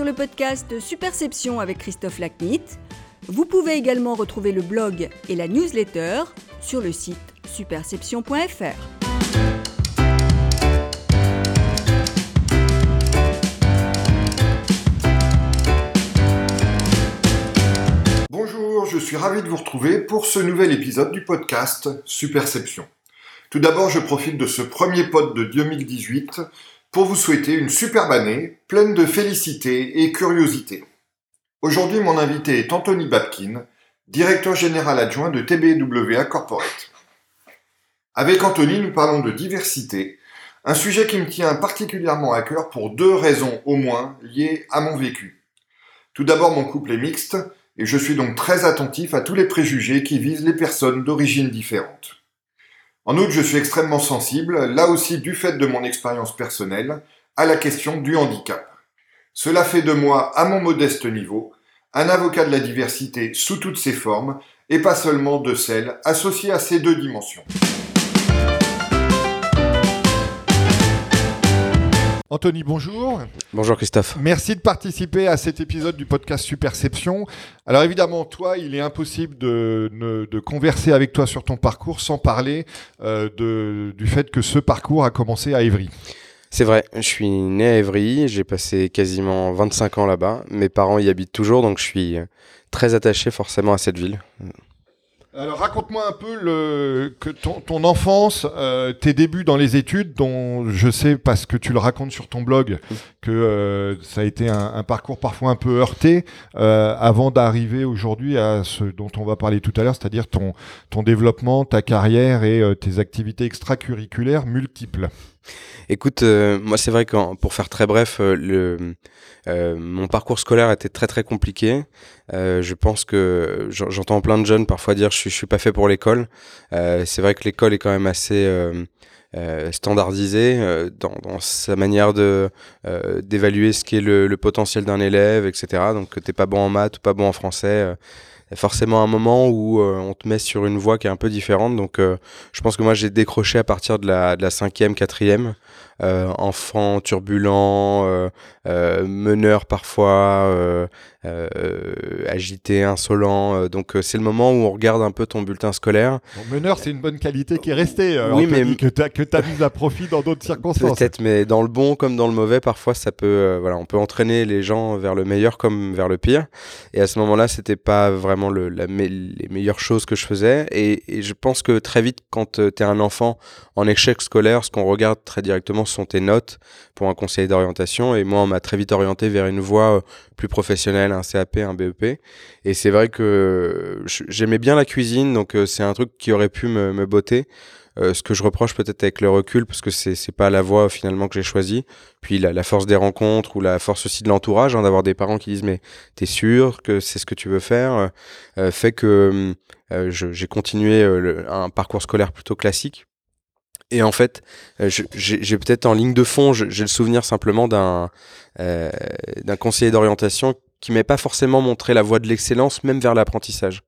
sur le podcast Superception avec Christophe Lacnit. Vous pouvez également retrouver le blog et la newsletter sur le site superception.fr. Bonjour, je suis ravi de vous retrouver pour ce nouvel épisode du podcast Superception. Tout d'abord, je profite de ce premier pod de 2018 pour vous souhaiter une superbe année, pleine de félicité et curiosité. Aujourd'hui, mon invité est Anthony Babkin, directeur général adjoint de TBWA Corporate. Avec Anthony, nous parlons de diversité, un sujet qui me tient particulièrement à cœur pour deux raisons au moins liées à mon vécu. Tout d'abord, mon couple est mixte et je suis donc très attentif à tous les préjugés qui visent les personnes d'origine différente. En outre, je suis extrêmement sensible, là aussi du fait de mon expérience personnelle, à la question du handicap. Cela fait de moi, à mon modeste niveau, un avocat de la diversité sous toutes ses formes, et pas seulement de celles associées à ces deux dimensions. Anthony, bonjour. Bonjour Christophe. Merci de participer à cet épisode du podcast Superception. Alors évidemment, toi, il est impossible de, de converser avec toi sur ton parcours sans parler euh, de, du fait que ce parcours a commencé à Évry. C'est vrai, je suis né à Évry, j'ai passé quasiment 25 ans là-bas. Mes parents y habitent toujours, donc je suis très attaché forcément à cette ville. Alors raconte-moi un peu ton, enfance, euh, tes débuts dans les études, dont je sais parce que tu le racontes sur ton blog que euh, ça a été un, parcours parfois un peu heurté euh, avant d'arriver aujourd'hui à ce dont on va parler tout à l'heure, c'est-à-dire ton, ton développement, ta carrière et tes activités extracurriculaires multiples. Écoute, euh, moi c'est vrai que pour faire très bref, euh, le, euh, mon parcours scolaire était très très compliqué. je pense que j'entends plein de jeunes parfois dire je suis, je suis pas fait pour l'école. c'est vrai que l'école est quand même assez standardisée dans, dans, sa manière de d'évaluer ce qui est le, le potentiel d'un élève, etc. Donc t'es pas bon en maths pas bon en français forcément un moment où euh, on te met sur une voie qui est un peu différente. Donc, euh, je pense que moi, j'ai décroché à partir de la, de la cinquième, quatrième. Euh, enfant turbulent, euh, euh, meneur parfois, agité, insolent. donc c'est le moment où on regarde un peu ton bulletin scolaire. meneur, c'est une bonne qualité qui est restée. oui, mais que tu as, as mis à profit dans d'autres circonstances. Peut-être, mais dans le bon comme dans le mauvais, parfois ça peut, voilà, on peut entraîner les gens vers le meilleur comme vers le pire. Et à ce moment-là, c'était pas vraiment le, la les meilleures choses que je faisais. Et, et je pense que très vite, quand tu es un enfant en échec scolaire, ce qu'on regarde très directement sont tes notes pour un conseil d'orientation. Et moi, on m'a très vite orienté vers une voie euh, plus professionnelle, un CAP, un BEP. Et c'est vrai que j'aimais bien la cuisine, donc euh, c'est un truc qui aurait pu me, botter. Euh, ce que je reproche peut-être avec le recul, parce que c'est c'est pas la voie finalement que j'ai choisie. Puis la, force des rencontres ou la force aussi de l'entourage, hein, d'avoir des parents qui disent mais t'es sûr que c'est ce que tu veux faire, euh, fait que euh, j'ai continué un parcours scolaire plutôt classique. Et en fait, euh, j'ai peut-être en ligne de fond, j'ai le souvenir simplement d'un euh, d'un conseiller d'orientation qui m'ait pas forcément montré la voie de l'excellence, même vers l'apprentissage.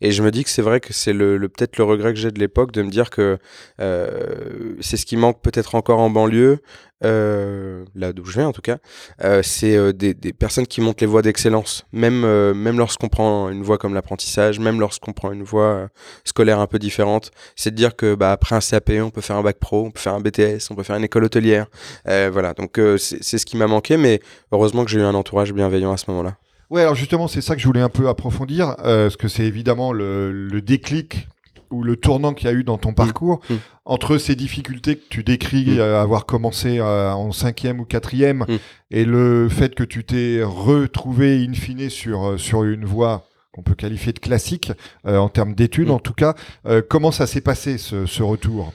Et je me dis que c'est vrai que c'est le, le peut-être le regret que j'ai de l'époque de me dire que euh, c'est ce qui manque peut-être encore en banlieue, euh, là d'où je viens en tout cas, euh, c'est euh, des, des, personnes qui montent les voies d'excellence, même même lorsqu'on prend une voie comme l'apprentissage, même lorsqu'on prend une voie scolaire un peu différente, c'est de dire que bah après un CAP, on peut faire un bac pro, on peut faire un BTS, on peut faire une école hôtelière, voilà. Donc c'est ce qui m'a manqué, mais heureusement que j'ai eu un entourage bienveillant à ce moment-là. Ouais, alors justement, c'est ça que je voulais un peu approfondir, parce que c'est évidemment le, le déclic ou le tournant qu'il y a eu dans ton parcours, mmh. entre ces difficultés que tu décris mmh. euh, avoir commencé euh, en cinquième ou quatrième, mmh. et le fait que tu t'es retrouvé in fine sur, euh, sur une voie qu'on peut qualifier de classique, euh, en termes d'études en tout cas, comment ça s'est passé ce, ce retour?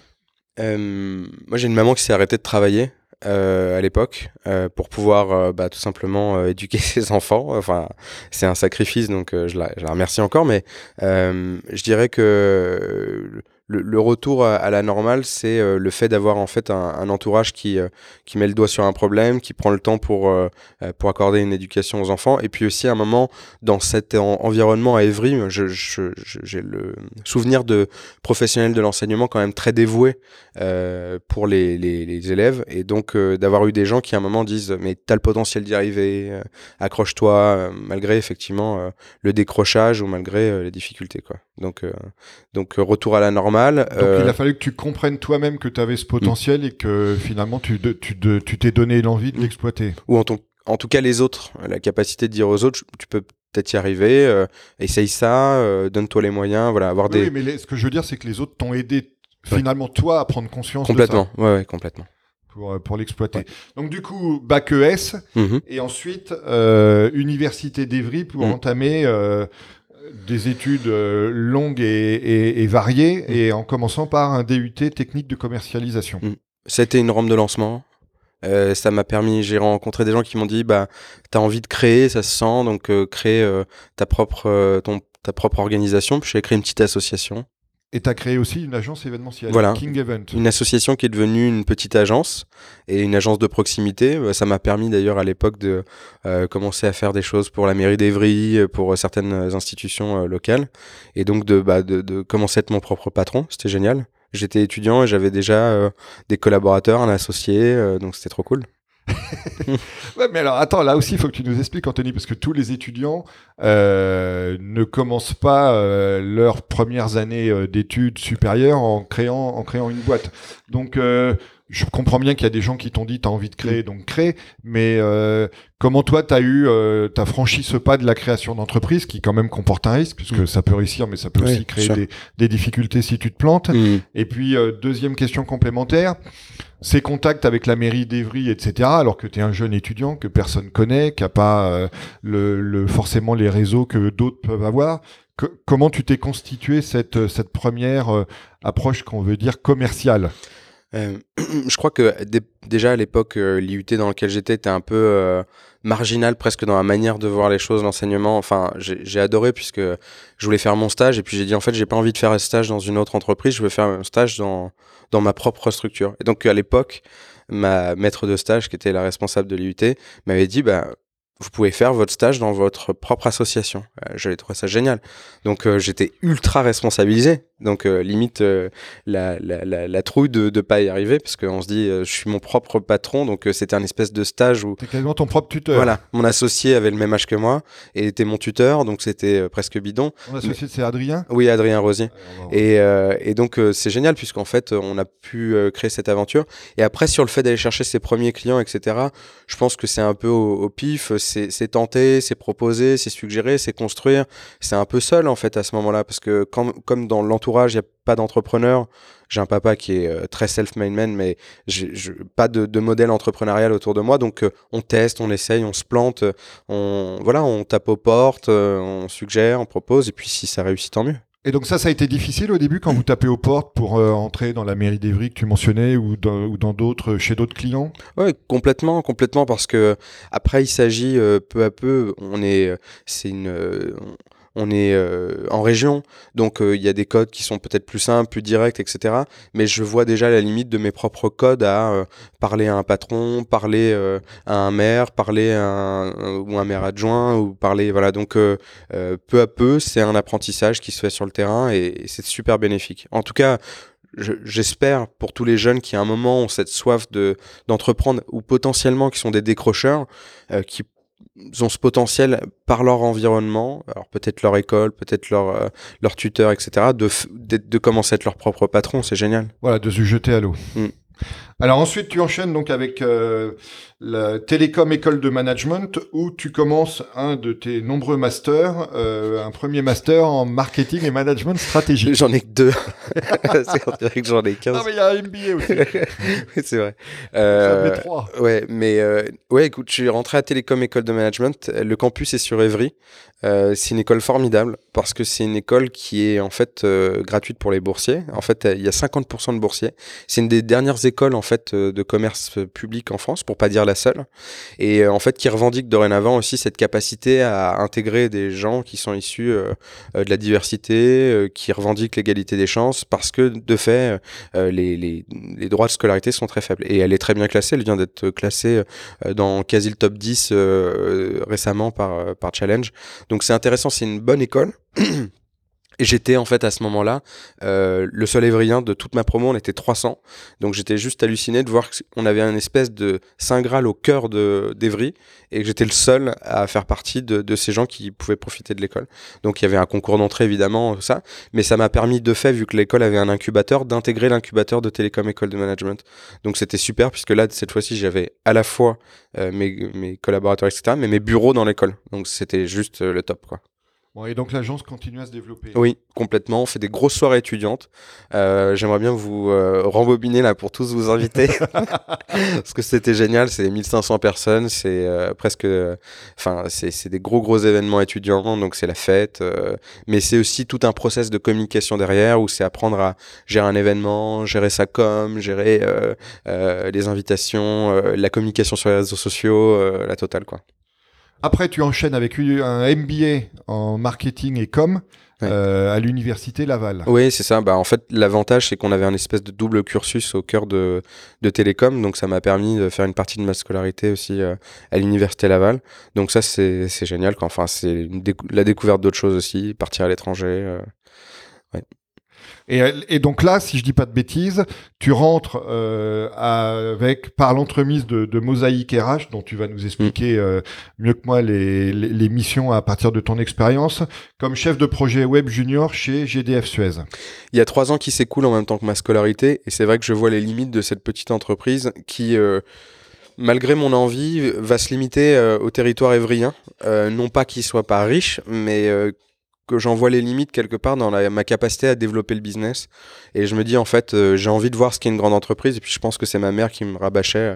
Moi j'ai une maman qui s'est arrêtée de travailler euh, à l'époque euh, pour pouvoir euh, bah, tout simplement euh, éduquer ses enfants. Enfin, c'est un sacrifice, donc euh, je la, je, la, remercie encore. Mais je dirais que le, retour à, la normale, c'est euh, le fait d'avoir en fait un, entourage qui, euh, qui met le doigt sur un problème, qui prend le temps pour, euh, pour accorder une éducation aux enfants. Et puis aussi, à un moment, dans cet environnement à Évry, j'ai le souvenir de professionnels de l'enseignement quand même très dévoués pour les, les, les, élèves. Et donc, d'avoir eu des gens qui, à un moment, disent Mais t'as le potentiel d'y arriver, accroche-toi, malgré effectivement le décrochage ou malgré les difficultés. Quoi. Donc, donc retour à la normale donc il a euh, fallu que tu comprennes toi-même que tu avais ce potentiel et que finalement tu t'es donné l'envie de l'exploiter. Ou en, en, tout cas les autres, la capacité de dire aux autres, tu peux peut-être y arriver, euh, essaye ça, euh, donne-toi les moyens, voilà, avoir des... Oui, mais ce que je veux dire, c'est que les autres t'ont aidé finalement toi à prendre conscience complètement, de ça. Ouais, ouais, complètement. Pour, pour l'exploiter. Donc du coup, bac ES, mm-hmm. et ensuite Université d'Evry pour mm. entamer des études euh, longues et, variées, mm. et en commençant par un DUT technique de commercialisation. Mm. C'était une rampe de lancement. Euh, ça m'a permis, j'ai rencontré des gens qui m'ont dit, bah, t'as envie de créer, ça se sent, donc euh, crée ta propre, ton, ta propre organisation. Puis j'ai créé une petite association et tu as créé aussi une agence événementielle, voilà. King Event. Une association qui est devenue une petite agence et une agence de proximité. Euh, ça m'a permis d'ailleurs à l'époque de euh, commencer à faire des choses pour la mairie d'Evry, euh, pour certaines institutions locales. Et donc de, bah, de, de, commencer à être mon propre patron. C'était génial. J'étais étudiant et j'avais déjà des collaborateurs, un associé, donc c'était trop cool. ouais, mais alors attends, là aussi, il faut que tu nous expliques, Anthony, parce que tous les étudiants euh, ne commencent pas euh, leurs premières années euh, d'études supérieures en créant, en créant une boîte. Donc, je comprends bien qu'il y a des gens qui t'ont dit tu as envie de créer, donc crée. Mais comment toi, tu as eu, t'as franchi ce pas de la création d'entreprise qui quand même comporte un risque, puisque mm. ça peut réussir, mais ça peut aussi créer des, des, difficultés si tu te plantes. Mm. Et puis, deuxième question complémentaire ses contacts avec la mairie d'Evry, etc., alors que tu es un jeune étudiant que personne connaît, qui n'a pas euh, le, forcément les réseaux que d'autres peuvent avoir. comment tu t'es constitué cette, cette première euh, approche qu'on veut dire commerciale? Euh, je crois que déjà à l'époque, l'IUT dans lequel j'étais était un peu marginal presque dans la manière de voir les choses, l'enseignement. Enfin, j'ai adoré puisque je voulais faire mon stage et puis j'ai dit en fait j'ai pas envie de faire un stage dans une autre entreprise, je veux faire un stage dans dans ma propre structure. Et donc à l'époque, ma maître de stage, qui était la responsable de l'IUT, m'avait dit bah vous pouvez faire votre stage dans votre propre association. Euh, J'avais trouvé ça génial. Donc euh, j'étais ultra responsabilisé. Donc euh, limite euh, la, la, la, la, trouille de ne pas y arriver parce qu'on se dit je suis mon propre patron. Donc c'était un espèce de stage où... Quasiment ton propre tuteur. Voilà. Mon associé avait le même âge que moi et était mon tuteur. Donc c'était presque bidon. Mon associé c'est Adrien? Oui, Adrien Rosier. et, et, donc c'est génial puisqu'en fait on a pu créer cette aventure. Et après sur le fait d'aller chercher ses premiers clients, etc., je pense que c'est un peu au, au pif c'est tenter, c'est proposer, c'est suggérer, c'est construire. C'est un peu seul en fait à ce moment-là parce que comme dans l'entourage, il n'y a pas d'entrepreneur. J'ai un papa qui est euh, très self-made man, mais pas de, modèle entrepreneurial autour de moi. Donc euh, on teste, on essaye, on se plante, on voilà, on tape aux portes, euh, on suggère, on propose, et puis si ça réussit, tant mieux. Et donc ça, ça a été difficile au début quand vous tapez aux portes pour euh, entrer dans la mairie d'Evry que tu mentionnais ou dans, ou dans d'autres chez d'autres clients? Oui, complètement, complètement parce que après il s'agit euh, peu à peu, on est, c'est une, on est euh, en région, donc euh, il y a des codes qui sont peut-être plus simples, plus directs, etc. Mais je vois déjà la limite de mes propres codes à euh, parler à un patron, parler à un maire, parler à un, ou un maire adjoint, ou parler, voilà. Donc peu à peu, c'est un apprentissage qui se fait sur le terrain et, c'est super bénéfique. En tout cas, j'espère pour tous les jeunes qui à un moment ont cette soif de d'entreprendre ou potentiellement qui sont des décrocheurs qui ont ce potentiel par leur environnement, alors peut-être leur école, peut-être leur, euh, leur tuteur, etc., de, de, commencer à être leur propre patron, c'est génial. Voilà, de se jeter à l'eau. Mm. Alors ensuite, tu enchaînes donc avec euh, la Télécom École de Management où tu commences un de tes nombreux masters, euh, un premier master en marketing et management stratégique. J'en ai que deux. c'est que j'en ai 15. Non, mais il y a un MBA aussi. oui, c'est vrai. Euh, ça trois. Ouais, mais euh, ouais, écoute, je suis rentré à Télécom École de Management. Le campus est sur Evry. Euh, c'est une école formidable parce que c'est une école qui est en fait euh, gratuite pour les boursiers. En fait, il y a 50% de boursiers. C'est une des dernières écoles en fait fait de commerce public en France, pour pas dire la seule, et en fait qui revendique dorénavant aussi cette capacité à intégrer des gens qui sont issus de la diversité, qui revendiquent l'égalité des chances, parce que de fait les, les, les, droits de scolarité sont très faibles. Et elle est très bien classée, elle vient d'être classée dans quasi le top 10 récemment par, par Challenge. Donc c'est intéressant, c'est une bonne école. Et j'étais en fait à ce moment-là euh, le seul évrien de toute ma promo, on était 300. Donc j'étais juste halluciné de voir qu'on avait un espèce de Saint Graal au cœur d'Evry et que j'étais le seul à faire partie de, de, ces gens qui pouvaient profiter de l'école. Donc il y avait un concours d'entrée évidemment, ça, mais ça m'a permis de fait, vu que l'école avait un incubateur, d'intégrer l'incubateur de Télécom École de Management. Donc c'était super puisque là, cette fois-ci, j'avais à la fois euh, mes, mes collaborateurs, etc., mais mes bureaux dans l'école. Donc c'était juste euh, le top, quoi. Bon, et donc l'agence continue à se développer. Oui, complètement. On fait des grosses soirées étudiantes. Euh, J'aimerais bien vous euh, rembobiner là pour tous vous inviter parce que c'était génial. C'est 1500 personnes, c'est euh, presque, enfin c'est des gros gros événements étudiants. Donc c'est la fête, euh, mais c'est aussi tout un process de communication derrière où c'est apprendre à gérer un événement, gérer sa com, gérer euh, les invitations, la communication sur les réseaux sociaux, la totale quoi. Après, tu enchaînes avec un MBA en marketing et com. Euh, à l'université Laval. Oui, c'est ça. Bah, en fait, l'avantage, c'est qu'on avait un espèce de double cursus au cœur de, de Télécom. Donc, ça m'a permis de faire une partie de ma scolarité aussi euh, à l'université Laval. Donc, ça, c'est génial. Enfin, c'est la découverte d'autres choses aussi, partir à l'étranger. Euh, ouais. Et, donc là, si je dis pas de bêtises, tu rentres euh, avec par l'entremise de, de Mosaïque RH, dont tu vas nous expliquer mm. euh, mieux que moi les, les, missions à partir de ton expérience, comme chef de projet web junior chez GDF Suez. Il y a trois ans qui s'écoulent en même temps que ma scolarité, et c'est vrai que je vois les limites de cette petite entreprise qui euh, malgré mon envie, va se limiter au territoire évrien. non pas qu'il soit pas riche, mais que j'en vois les limites quelque part dans ma capacité à développer le business. Et je me dis, en fait, euh, j'ai envie de voir ce qu'est une grande entreprise. Et puis, je pense que c'est ma mère qui me rabâchait, euh,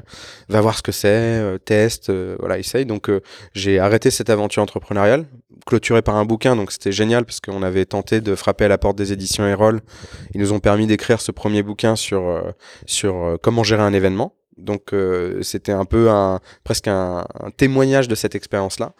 va voir ce que c'est, euh, teste, voilà, essaye. Donc, j'ai arrêté cette aventure entrepreneuriale, clôturée par un bouquin. Donc, c'était génial parce qu'on avait tenté de frapper à la porte des éditions Erol. Ils nous ont permis d'écrire ce premier bouquin sur, sur comment gérer un événement. Donc euh, c'était un peu un presque un, témoignage de cette expérience-là.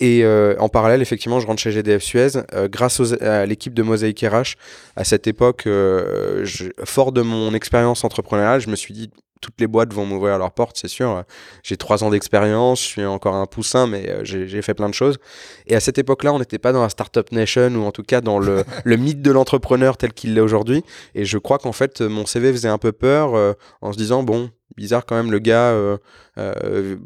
Et euh, en parallèle, effectivement, je rentre chez GDF Suez euh, grâce à l'équipe de Mosaïque RH. À cette époque, je, fort de mon expérience entrepreneuriale, je me suis dit toutes les boîtes vont m'ouvrir leurs portes, c'est sûr. J'ai trois ans d'expérience, je suis encore un poussin, mais j'ai fait plein de choses. Et à cette époque-là, on n'était pas dans la startup nation ou en tout cas dans le, le mythe de l'entrepreneur tel qu'il l'est aujourd'hui. Et je crois qu'en fait, mon CV faisait un peu peur en se disant bon, bizarre quand même, le gars euh, euh,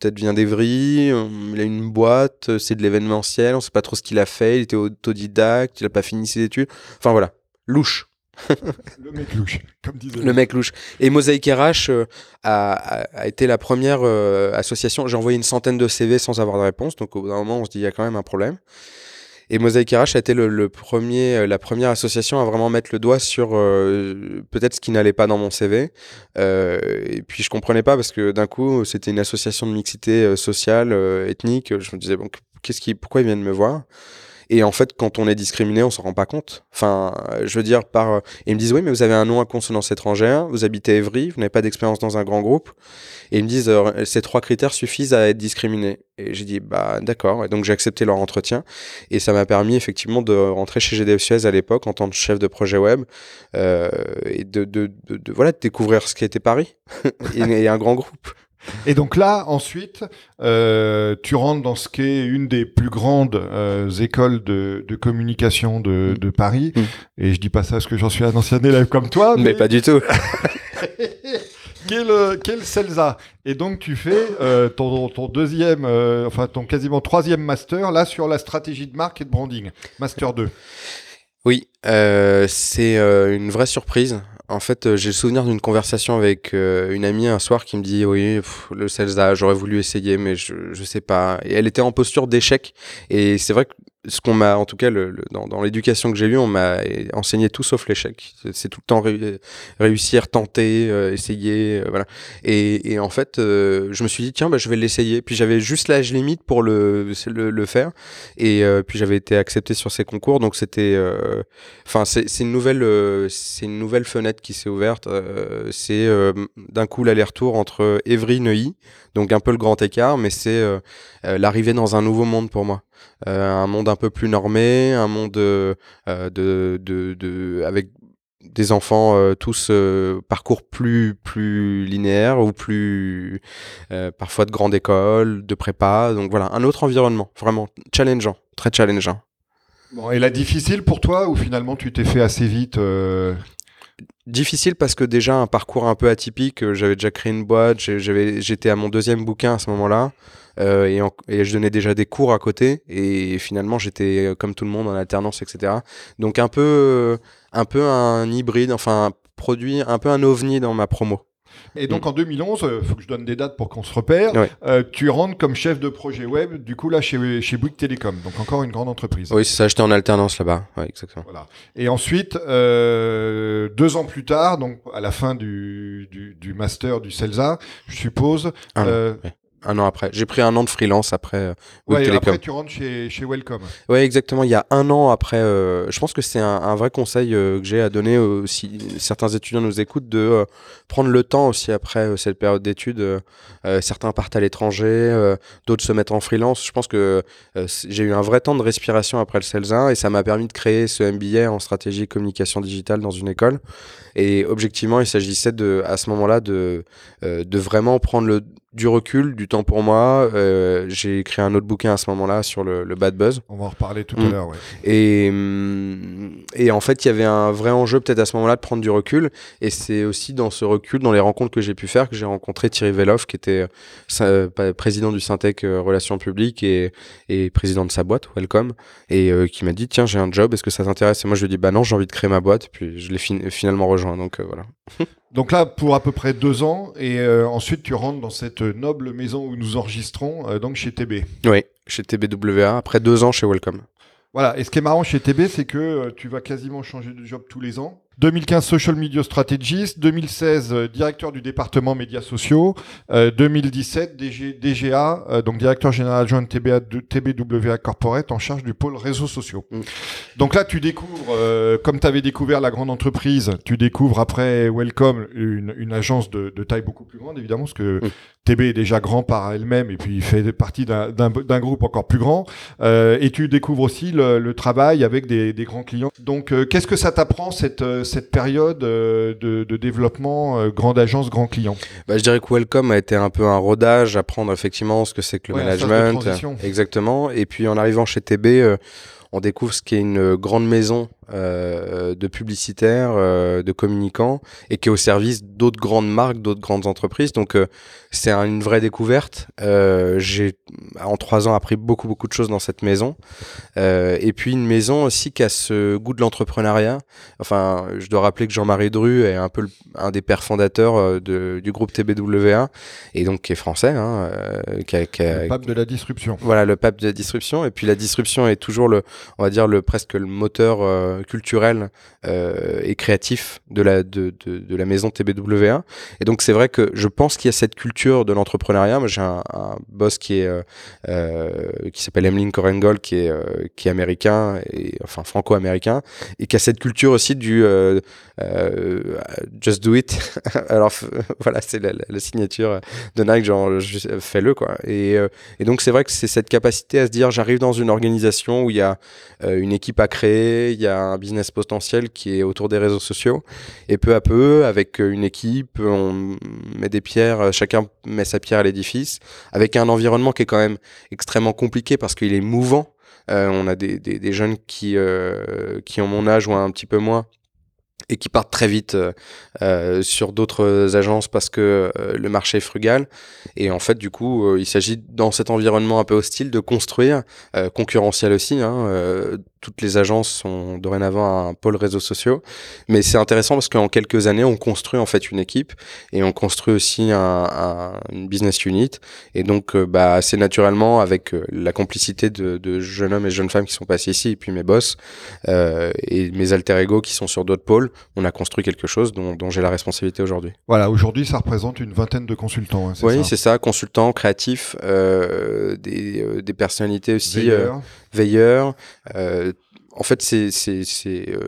peut-être vient d'Evry, euh, il a une boîte, c'est de l'événementiel, on sait pas trop ce qu'il a fait, il était autodidacte, il a pas fini ses études. Enfin voilà, louche. le mec louche, comme disait. Le mec louche. Et Mosaïque RH a, a, été la première association. J'ai envoyé une centaine de CV sans avoir de réponse, donc au bout d'un moment on se dit il y a quand même un problème. Et Mosaïque RH a été le, premier, euh, la première association à vraiment mettre le doigt sur euh, peut-être ce qui n'allait pas dans mon CV. Euh, et puis je comprenais pas parce que d'un coup c'était une association de mixité sociale, ethnique. Je me disais bon, qu'est-ce qui, pourquoi ils viennent me voir? Et en fait, quand on est discriminé, on s'en rend pas compte. Enfin, je veux dire, par. ils me disent oui, mais vous avez un nom à consonance étrangère, vous habitez Evry, vous n'avez pas d'expérience dans un grand groupe. Et ils me disent euh, ces trois critères suffisent à être discriminé. Et j'ai dit bah d'accord. Et donc j'ai accepté leur entretien. Et ça m'a permis effectivement de rentrer chez GDF à l'époque en tant que chef de projet web euh, et de, de, de, voilà de découvrir ce qu'était Paris et un grand groupe. Et donc là, ensuite, euh, tu rentres dans ce qui est une des plus grandes euh, écoles de, de, communication de, de Paris. Mm. Et je dis pas ça parce que j'en suis un ancien élève comme toi. Mais, pas du tout. quel, quel CELSA Et donc tu fais euh, ton, ton, deuxième, euh, enfin ton quasiment troisième master là sur la stratégie de marque et de branding, master 2. Oui, euh, c'est euh, une vraie surprise. En fait, euh, j'ai le souvenir d'une conversation avec euh, une amie un soir qui me dit oui, le CELSA, j'aurais voulu essayer, mais je, je sais pas. Et elle était en posture d'échec. Et c'est vrai que ce qu'on m'a, en tout cas, le, dans, dans l'éducation que j'ai eue, on m'a enseigné tout sauf l'échec. C'est tout le temps réussir, tenter, euh, essayer, euh, voilà. Et, et, en fait, euh, je me suis dit tiens, bah, je vais l'essayer. Puis j'avais juste l'âge limite pour le le, le faire. Et puis j'avais été accepté sur ces concours, donc c'était, enfin, c'est une nouvelle, c'est une nouvelle fenêtre qui s'est ouverte. c'est d'un coup l'aller-retour entre Évry, Neuilly, donc un peu le grand écart, mais c'est l'arrivée dans un nouveau monde pour moi. Euh, un monde un peu plus normé, un monde euh, de, de, de, avec des enfants euh, tous parcours plus plus linéaires ou plus parfois de grande école, de prépa. Donc voilà, un autre environnement, vraiment challengeant, très challengeant. Bon, et la difficile pour toi ou finalement tu t'es fait assez vite Difficile parce que déjà un parcours un peu atypique, j'avais déjà créé une boîte, j'étais à mon deuxième bouquin à ce moment-là. Euh, et, je donnais déjà des cours à côté et finalement j'étais euh, comme tout le monde en alternance etc donc un peu euh, un peu un hybride enfin un produit un peu un ovni dans ma promo et donc mm. en 2011, il faut que je donne des dates pour qu'on se repère. tu rentres comme chef de projet web, du coup là chez, chez Bouygues Télécom, donc encore une grande entreprise. Oui, c'est ça, j'étais en alternance là-bas. Ouais, exactement. Voilà. Et ensuite, deux ans plus tard, donc à la fin du, du, du master du CELSA, je suppose, un an après. J'ai pris un an de freelance après. Euh, ouais, après tu rentres chez, chez Welcome. Ouais, exactement. Il y a un an après. Euh, je pense que c'est un, vrai conseil euh, que j'ai à donner si certains étudiants nous écoutent de prendre le temps aussi après cette période d'études. certains partent à l'étranger, d'autres se mettent en freelance. Je pense que j'ai eu un vrai temps de respiration après le CELS 1 et ça m'a permis de créer ce MBA en stratégie et communication digitale dans une école. Et objectivement, il s'agissait de, à ce moment-là de, de vraiment prendre le du recul, du temps pour moi. Euh, j'ai écrit un autre bouquin à ce moment-là sur le, bad buzz. On va en reparler tout à mm. l'heure, ouais. Et, mm, et en fait, il y avait un vrai enjeu peut-être à ce moment-là de prendre du recul. Et c'est aussi dans ce recul, dans les rencontres que j'ai pu faire, que j'ai rencontré Thierry Veloff, qui était euh, président du Syntec euh, Relations Publiques et, et, président de sa boîte, Welcome, et qui m'a dit, tiens, j'ai un job, est-ce que ça t'intéresse? Et moi, je lui ai dit, bah non, j'ai envie de créer ma boîte. Puis je l'ai finalement rejoint, donc voilà. Donc là, pour à peu près deux ans, et euh, ensuite tu rentres dans cette noble maison où nous enregistrons, euh, donc chez TB. Oui, chez TBWA, après deux ans chez Welcome. Voilà, et ce qui est marrant chez TB, c'est que euh, tu vas quasiment changer de job tous les ans. 2015 Social Media Strategist, 2016 euh, directeur du département médias sociaux, 2017 DG, DGA, euh, donc directeur général adjoint de TBA, de TBWA Corporate en charge du pôle réseaux sociaux. Mm. Donc là tu découvres, euh, comme tu avais découvert la grande entreprise, tu découvres après Welcome une, une agence de, de, taille beaucoup plus grande évidemment parce que mm. TB est déjà grand par elle-même et puis il fait partie d'un groupe encore plus grand et tu découvres aussi le, le travail avec des, des, grands clients. Donc qu'est-ce que ça t'apprend cette cette période euh, de, développement euh, grande agence, grand client bah, Je dirais que Welcome a été un peu un rodage, apprendre effectivement ce que c'est que le management. Exactement. Et puis en arrivant chez TB, euh, on découvre ce qu'est une grande maison euh, de publicitaires, euh, de communicants, et qui est au service d'autres grandes marques, d'autres grandes entreprises. Donc euh, c'est une vraie découverte. J'ai en trois ans appris beaucoup beaucoup de choses dans cette maison, et puis une maison aussi qui a ce goût de l'entrepreneuriat. Enfin, je dois rappeler que Jean-Marie Dru est un peu un des pères fondateurs de, du groupe TBWA, et donc qui est français. Hein, qui a, qui a, le pape de la disruption. Voilà, le pape de la disruption. Et puis la disruption est toujours le, on va dire le presque le moteur culturel euh, et créatif de la, de, de, la maison TBWA. Et donc c'est vrai que je pense qu'il y a cette culture de l'entrepreneuriat. Moi j'ai un, boss qui est euh, euh qui s'appelle Emlyn Korengol, qui est qui est américain et enfin franco-américain et qui a cette culture aussi du euh, just do it. Alors voilà c'est la, signature de Nike genre fais-le quoi. Et, et donc c'est vrai que c'est cette capacité à se dire j'arrive dans une organisation où il y a une équipe à créer, il y a un business potentiel qui est autour des réseaux sociaux. Et peu à peu, avec euh, une équipe, on met des pierres, euh, chacun met sa pierre à l'édifice, avec un environnement qui est quand même extrêmement compliqué parce qu'il est mouvant. Euh, on a des jeunes qui, qui ont mon âge ou un petit peu moins et qui partent très vite euh, euh, sur d'autres agences parce que euh, le marché est frugal. Et en fait, du coup, il s'agit dans cet environnement un peu hostile de construire, concurrentiel aussi, hein, toutes les agences sont dorénavant un pôle réseaux sociaux. Mais c'est intéressant parce qu'en quelques années, on construit en fait une équipe et on construit aussi un, une business unit. Et donc, euh, bah, assez naturellement, avec euh, la complicité de, de, jeunes hommes et jeunes femmes qui sont passés ici, et puis mes boss euh, et mes alter ego qui sont sur d'autres pôles, on a construit quelque chose dont, dont j'ai la responsabilité aujourd'hui. Voilà, aujourd'hui, ça représente une vingtaine de consultants. Hein, oui, c'est ça, consultants, créatifs, euh, des, des personnalités aussi, veilleurs. Veilleurs. Euh, en fait, c'est euh,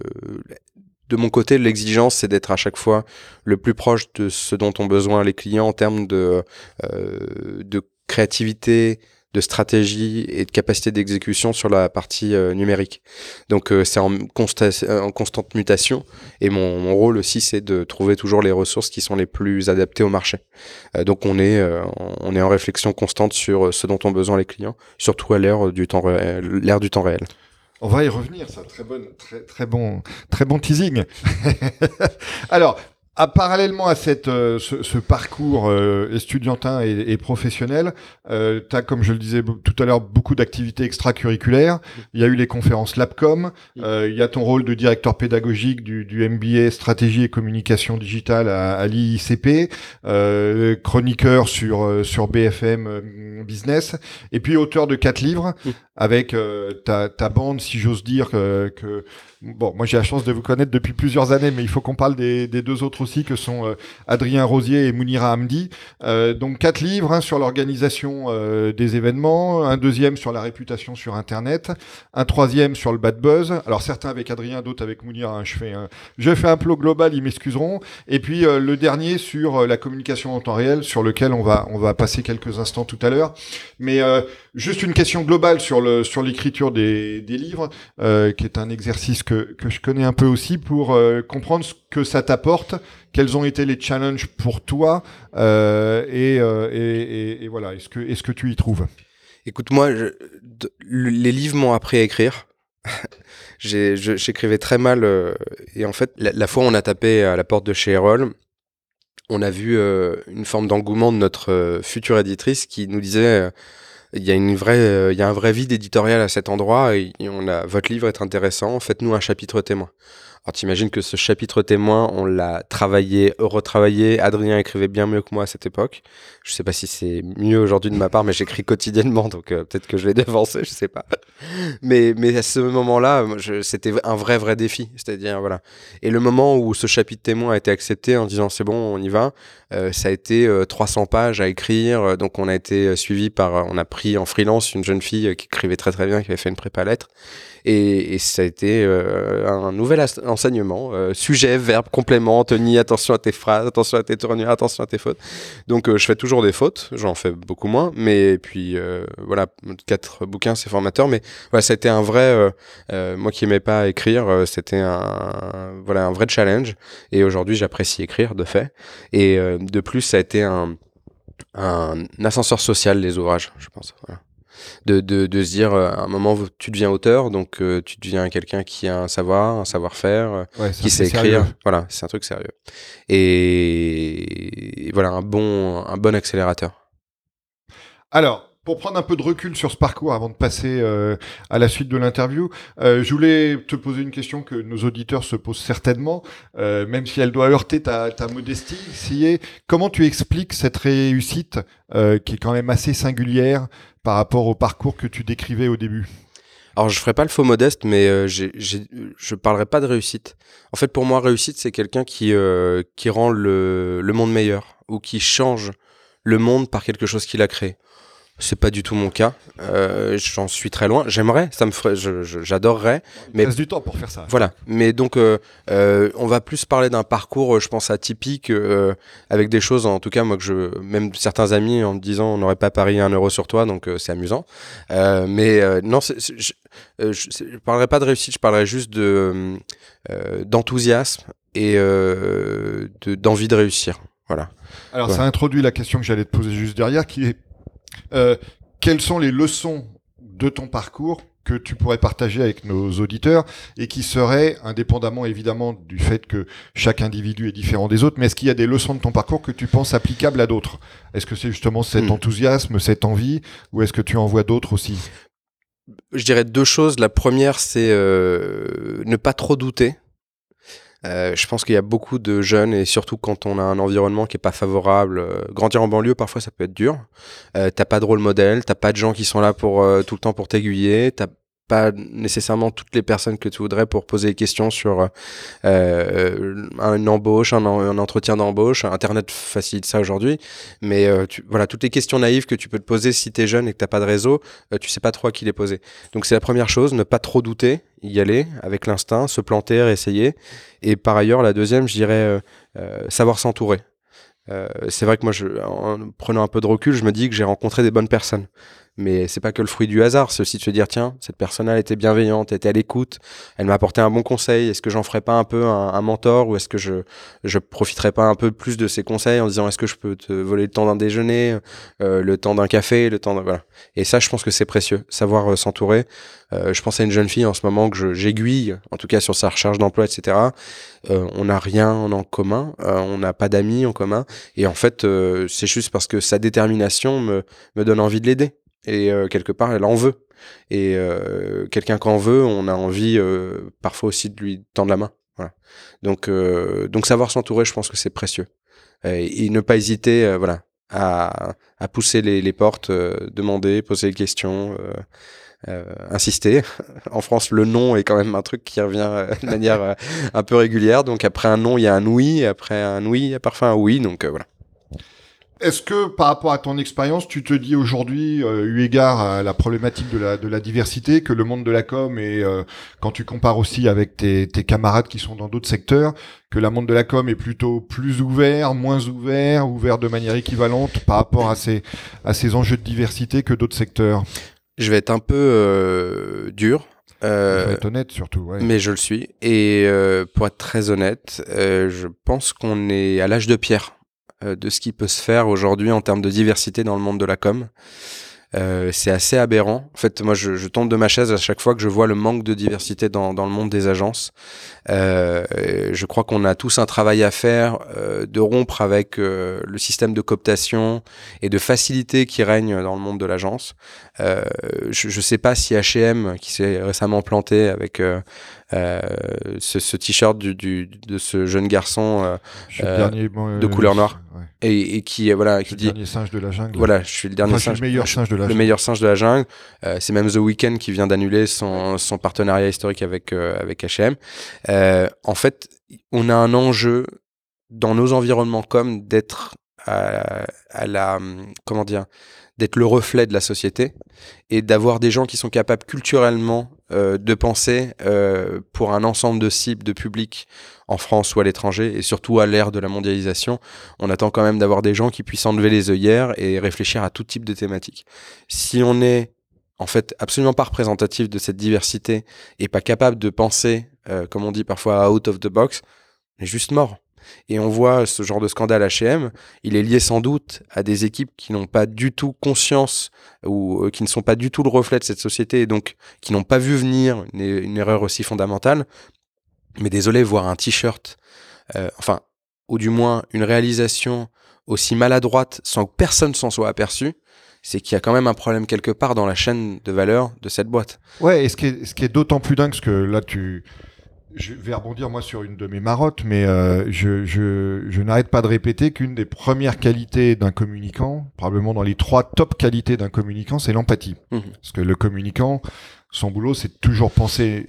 de mon côté, l'exigence, c'est d'être à chaque fois le plus proche de ce dont ont besoin les clients en termes de, euh, de créativité, de stratégie et de capacité d'exécution sur la partie euh, numérique. Donc c'est en, en, constante mutation et mon, rôle aussi c'est de trouver toujours les ressources qui sont les plus adaptées au marché. donc on est on est en réflexion constante sur ce dont ont besoin les clients, surtout à l'ère du temps l'ère du temps réel. On va y revenir, ça. Très, bonne, très, très, bon, très bon teasing. Alors, à, parallèlement à cette, euh, ce, parcours euh, estudiantin et, professionnel, euh, tu as, comme je le disais tout à l'heure, beaucoup d'activités extracurriculaires. Il y a eu les conférences LabCom, euh, il y a ton rôle de directeur pédagogique du, du MBA Stratégie et Communication Digitale à, à l'IICP, chroniqueur sur, sur BFM Business, et puis auteur de quatre livres avec ta, ta, bande, si j'ose dire, que Bon, moi j'ai la chance de vous connaître depuis plusieurs années, mais il faut qu'on parle des, deux autres aussi, que sont euh, Adrien Rosier et Mounira Hamdi. Euh, donc quatre livres hein, sur l'organisation euh, des événements, un deuxième sur la réputation sur Internet, un troisième sur le bad buzz. Alors certains avec Adrien, d'autres avec Mounira. Hein, je fais un, je fais un plot global, ils m'excuseront. Et puis le dernier sur la communication en temps réel, sur lequel on va on va passer quelques instants tout à l'heure. Mais juste une question globale sur le sur l'écriture des livres, qui est un exercice que que, je connais un peu aussi pour euh, comprendre ce que ça t'apporte, quels ont été les challenges pour toi euh, euh, et, et, voilà, est-ce que, est-ce que tu y trouves? Écoute, moi, les livres m'ont appris à écrire. J'écrivais très mal et en fait, la, fois où on a tapé à la porte de chez Erol, on a vu une forme d'engouement de notre future éditrice qui nous disait il y a une vraie, euh, il y a un vrai vide éditorial à cet endroit et, on a, votre livre est intéressant, faites-nous un chapitre témoin. Alors t'imagines que ce chapitre témoin, on l'a travaillé, retravaillé. Adrien écrivait bien mieux que moi à cette époque. Je sais pas si c'est mieux aujourd'hui de ma part, mais j'écris quotidiennement, donc euh, peut-être que je l'ai devancé, je sais pas. Mais mais à ce moment-là, c'était un vrai vrai défi. C'est-à-dire voilà. Et le moment où ce chapitre témoin a été accepté en disant c'est bon, on y va, euh, ça a été 300 euh, pages à écrire. Donc on a été suivi par, on a pris en freelance une jeune fille qui écrivait très très bien, qui avait fait une prépa lettre. Et, ça a été un nouvel enseignement. Sujet, verbe, complément, tenir, attention à tes phrases, attention à tes tournures, attention à tes fautes. Donc je fais toujours des fautes, j'en fais beaucoup moins, mais puis euh, voilà, quatre bouquins, c'est formateur, mais voilà, été un vrai, moi qui aimais pas écrire, c'était un, voilà, un vrai challenge. Et aujourd'hui, j'apprécie écrire, de fait. Et de plus, ça a été un, un ascenseur social, les ouvrages, je pense. De, de, de, se dire euh, à un moment tu deviens auteur donc euh, tu deviens quelqu'un qui a un savoir un savoir-faire euh, qui sait écrire. Voilà c'est un truc sérieux. Et, voilà un bon un bon accélérateur. Alors pour prendre un peu de recul sur ce parcours avant de passer à la suite de l'interview, je voulais te poser une question que nos auditeurs se posent certainement, même si elle doit heurter ta, ta modestie. Si est, comment tu expliques cette réussite qui est quand même assez singulière par rapport au parcours que tu décrivais au début? Alors je ferai pas le faux modeste, mais euh, j'ai, je parlerai pas de réussite. En fait, pour moi, réussite, c'est quelqu'un qui euh, qui rend le, le monde meilleur ou qui change le monde par quelque chose qu'il a créé. C'est pas du tout mon cas. Euh, J'en suis très loin. J'aimerais, ça me ferait, j'adorerais. Mais reste du temps pour faire ça. Voilà. Mais donc, euh, euh, on va plus parler d'un parcours, je pense, atypique, avec des choses, en tout cas, moi que je, même certains amis en me disant, on n'aurait pas parié un euro sur toi, donc c'est amusant. Mais non, je, je, parlerai pas de réussite, je parlerai juste de d'enthousiasme et d'envie de réussir. Voilà. Alors, ça introduit la question que j'allais te poser juste derrière, qui est euh, quelles sont les leçons de ton parcours que tu pourrais partager avec nos auditeurs et qui seraient, indépendamment évidemment du fait que chaque individu est différent des autres, mais est-ce qu'il y a des leçons de ton parcours que tu penses applicables à d'autres? Est-ce que c'est justement cet hmm. enthousiasme, cette envie, ou est-ce que tu en vois d'autres aussi? Je dirais deux choses. La première, c'est euh, ne pas trop douter. Euh, je pense qu'il y a beaucoup de jeunes, et surtout quand on a un environnement qui est pas favorable, euh, grandir en banlieue, parfois ça peut être dur. Euh, t'as pas de rôle modèle, t'as pas de gens qui sont là pour tout le temps pour t'aiguiller, t'as pas nécessairement toutes les personnes que tu voudrais pour poser des questions sur euh, une embauche, un, en- un entretien d'embauche. Internet facilite ça aujourd'hui, mais euh, tu- voilà toutes les questions naïves que tu peux te poser si tu es jeune et que t'as pas de réseau, euh, tu sais pas trop à qui les poser. Donc c'est la première chose, ne pas trop douter, y aller avec l'instinct, se planter, essayer. Et par ailleurs, la deuxième, je dirais euh, euh, savoir s'entourer. Euh, c'est vrai que moi, en prenant un peu de recul, je me dis que j'ai rencontré des bonnes personnes. Mais c'est pas que le fruit du hasard, c'est aussi de se dire tiens, cette personne elle était bienveillante, elle était à l'écoute, elle m'a apporté un bon conseil. Est-ce que j'en ferais pas un peu un, un mentor ou est-ce que je je profiterais pas un peu plus de ses conseils en disant est-ce que je peux te voler le temps d'un déjeuner, euh, le temps d'un café, le temps de voilà. Et ça, je pense que c'est précieux, savoir euh, s'entourer. Euh, je pense à une jeune fille en ce moment que j'aiguille, en tout cas sur sa recherche d'emploi, etc. Euh, on n'a rien en commun, euh, on n'a pas d'amis en commun, et en fait, c'est juste parce que sa détermination me, me donne envie de l'aider. Et euh, quelque part, elle en veut. Et euh, quelqu'un qu'en veut, on a envie euh, parfois aussi de lui tendre la main. Voilà. Donc, euh, donc savoir s'entourer, je pense que c'est précieux. Et ne pas hésiter, euh, voilà, à, à pousser les, les portes, euh, demander, poser des questions. euh, insister. En France, le non est quand même un truc qui revient de manière un peu régulière. Donc après un non, il y a un oui. Après un oui, il y a parfois un oui. Donc voilà. Est-ce que par rapport à ton expérience, tu te dis aujourd'hui, euh, eu égard à la problématique de la, de la diversité, que le monde de la com et euh, quand tu compares aussi avec tes, tes camarades qui sont dans d'autres secteurs, que le monde de la com est plutôt plus ouvert, moins ouvert, ouvert de manière équivalente par rapport à ces, à ces enjeux de diversité que d'autres secteurs? Je vais être un peu euh, dur. euh, Faut être honnête surtout. Ouais. mais je le suis. Et euh, pour être très honnête, euh, je pense qu'on est à l'âge de pierre de ce qui peut se faire aujourd'hui en termes de diversité dans le monde de la com. Euh, c'est assez aberrant. En fait, moi, je, tombe de ma chaise à chaque fois que je vois le manque de diversité dans, le monde des agences. Euh, je crois qu'on a tous un travail à faire euh, de rompre avec euh, le système de cooptation et de facilité qui règne dans le monde de l'agence. Euh, je ne sais pas si H&M, qui s'est récemment planté avec euh, euh, ce, ce t-shirt du, du, de ce jeune garçon euh, Je suis le euh, dernier, bon, de euh, couleur noire. ouais. et, et qui euh, voilà Je qui suis le dit dernier singe de la jungle. voilà je suis le dernier Enfin, singe le meilleur singe de la le jungle. meilleur singe de la jungle. Euh, c'est même The Weeknd qui vient d'annuler son, son partenariat historique avec, euh, avec H&M. Euh, en fait, on a un enjeu dans nos environnements comme d'être à, à la comment dire d'être le reflet de la société et d'avoir des gens qui sont capables culturellement euh, de penser euh, pour un ensemble de cibles de public en France ou à l'étranger et surtout à l'ère de la mondialisation on attend quand même d'avoir des gens qui puissent enlever les œillères et réfléchir à tout type de thématiques. Si on est en fait absolument pas représentatif de cette diversité et pas capable de penser euh, comme on dit parfois out of the box on est juste mort et on voit ce genre de scandale H&M, il est lié sans doute à des équipes qui n'ont pas du tout conscience ou euh, qui ne sont pas du tout le reflet de cette société et donc qui n'ont pas vu venir une, erreur aussi fondamentale. Mais désolé, voir un t-shirt, euh, enfin, ou du moins une réalisation aussi maladroite sans que personne s'en soit aperçu, c'est qu'il y a quand même un problème quelque part dans la chaîne de valeur de cette boîte. Ouais, et ce qui est, ce qui est d'autant plus dingue, parce que là, tu. Je vais rebondir, moi, sur une de mes marottes, mais euh, je, je, je n'arrête pas de répéter qu'une des premières qualités d'un communicant, probablement dans les trois top qualités d'un communicant, c'est l'empathie. Mhm. Parce que le communicant, son boulot, c'est toujours penser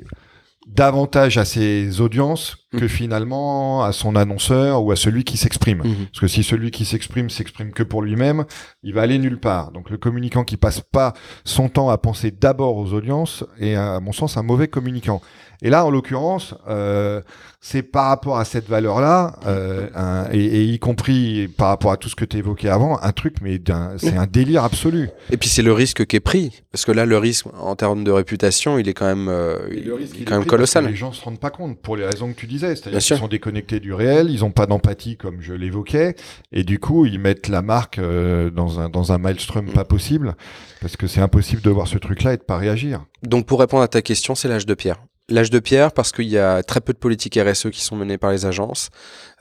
davantage à ses audiences que Mhm. finalement à son annonceur ou à celui qui s'exprime. Mhm. Parce que si celui qui s'exprime s'exprime que pour lui-même, il va aller nulle part. Donc le communicant qui passe pas son temps à penser d'abord aux audiences est, à mon sens, un mauvais communicant. Et là, en l'occurrence, euh, c'est par rapport à cette valeur-là, euh, un- et, et y compris par rapport à tout ce que tu évoquais avant, un truc, mais c'est un délire absolu. Et puis c'est le risque qui est pris, parce que là, le risque en termes de réputation, il est quand même, euh, il, risque, est il est quand même colossal. Les gens se rendent pas compte pour les raisons que tu disais, c'est-à-dire qu'ils sont déconnectés du réel, ils ont pas d'empathie comme je l'évoquais, et du coup ils mettent la marque euh, dans un dans un maelstrom pas possible, parce que c'est impossible de voir ce truc-là et de pas réagir. Donc pour répondre à ta question, c'est l'âge de pierre. L'âge de pierre parce qu'il y a très peu de politiques RSE qui sont menées par les agences.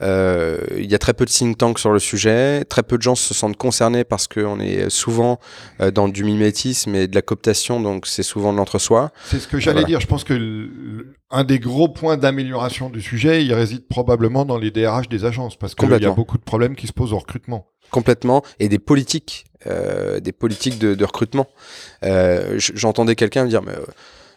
Euh, il y a très peu de think tanks sur le sujet. Très peu de gens se sentent concernés parce qu'on est souvent euh, dans du mimétisme et de la cooptation, donc c'est souvent de l'entre-soi. C'est ce que j'allais dire. Je pense que un des gros points d'amélioration du sujet, il réside probablement dans les DRH des agences parce qu'il y a beaucoup de problèmes qui se posent au recrutement. Complètement. Et des politiques, euh, des politiques de, de recrutement. Euh, J'entendais quelqu'un me dire, mais euh,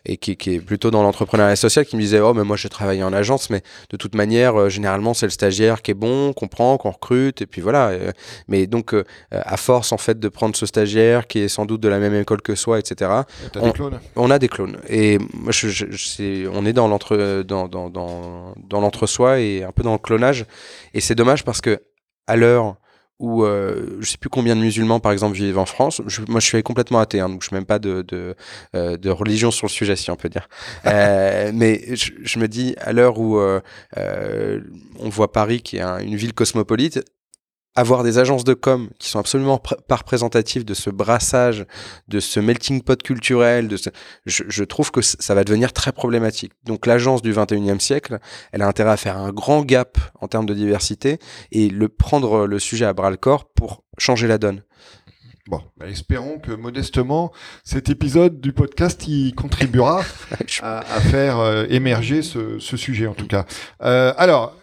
et qui, qui, est plutôt dans l'entrepreneuriat social, qui me disait Oh, mais moi, je travaille en agence, mais de toute manière, euh, généralement, c'est le stagiaire qui est bon, qu'on prend, qu'on recrute, et puis voilà. Euh, mais donc, euh, à force, en fait, de prendre ce stagiaire qui est sans doute de la même école que soi, etc., on, des clones on a des clones. Et moi, je, je, on est dans l'entre dans, dans, dans, dans l'entre-soi et un peu dans le clonage. Et c'est dommage parce que, à l'heure où euh, je sais plus combien de musulmans par exemple vivent en France. moi, je suis complètement athée, hein, donc je n'ai même pas de de, euh, de, religion sur le sujet, si on peut dire. Euh, mais je, je, me dis à l'heure où euh, euh, on voit Paris qui est une ville cosmopolite, avoir des agences de com qui sont absolument pas représentatives de ce brassage, de ce melting pot culturel, de ce... je, je, trouve que ça va devenir très problématique. Donc l'agence du 21e siècle, elle a intérêt à faire un grand gap en termes de diversité et le prendre le sujet à bras le corps pour changer la donne. Bon, bah espérons que modestement, cet épisode du podcast y contribuera à, à, faire euh, émerger ce, ce, sujet en tout cas. Euh, alors,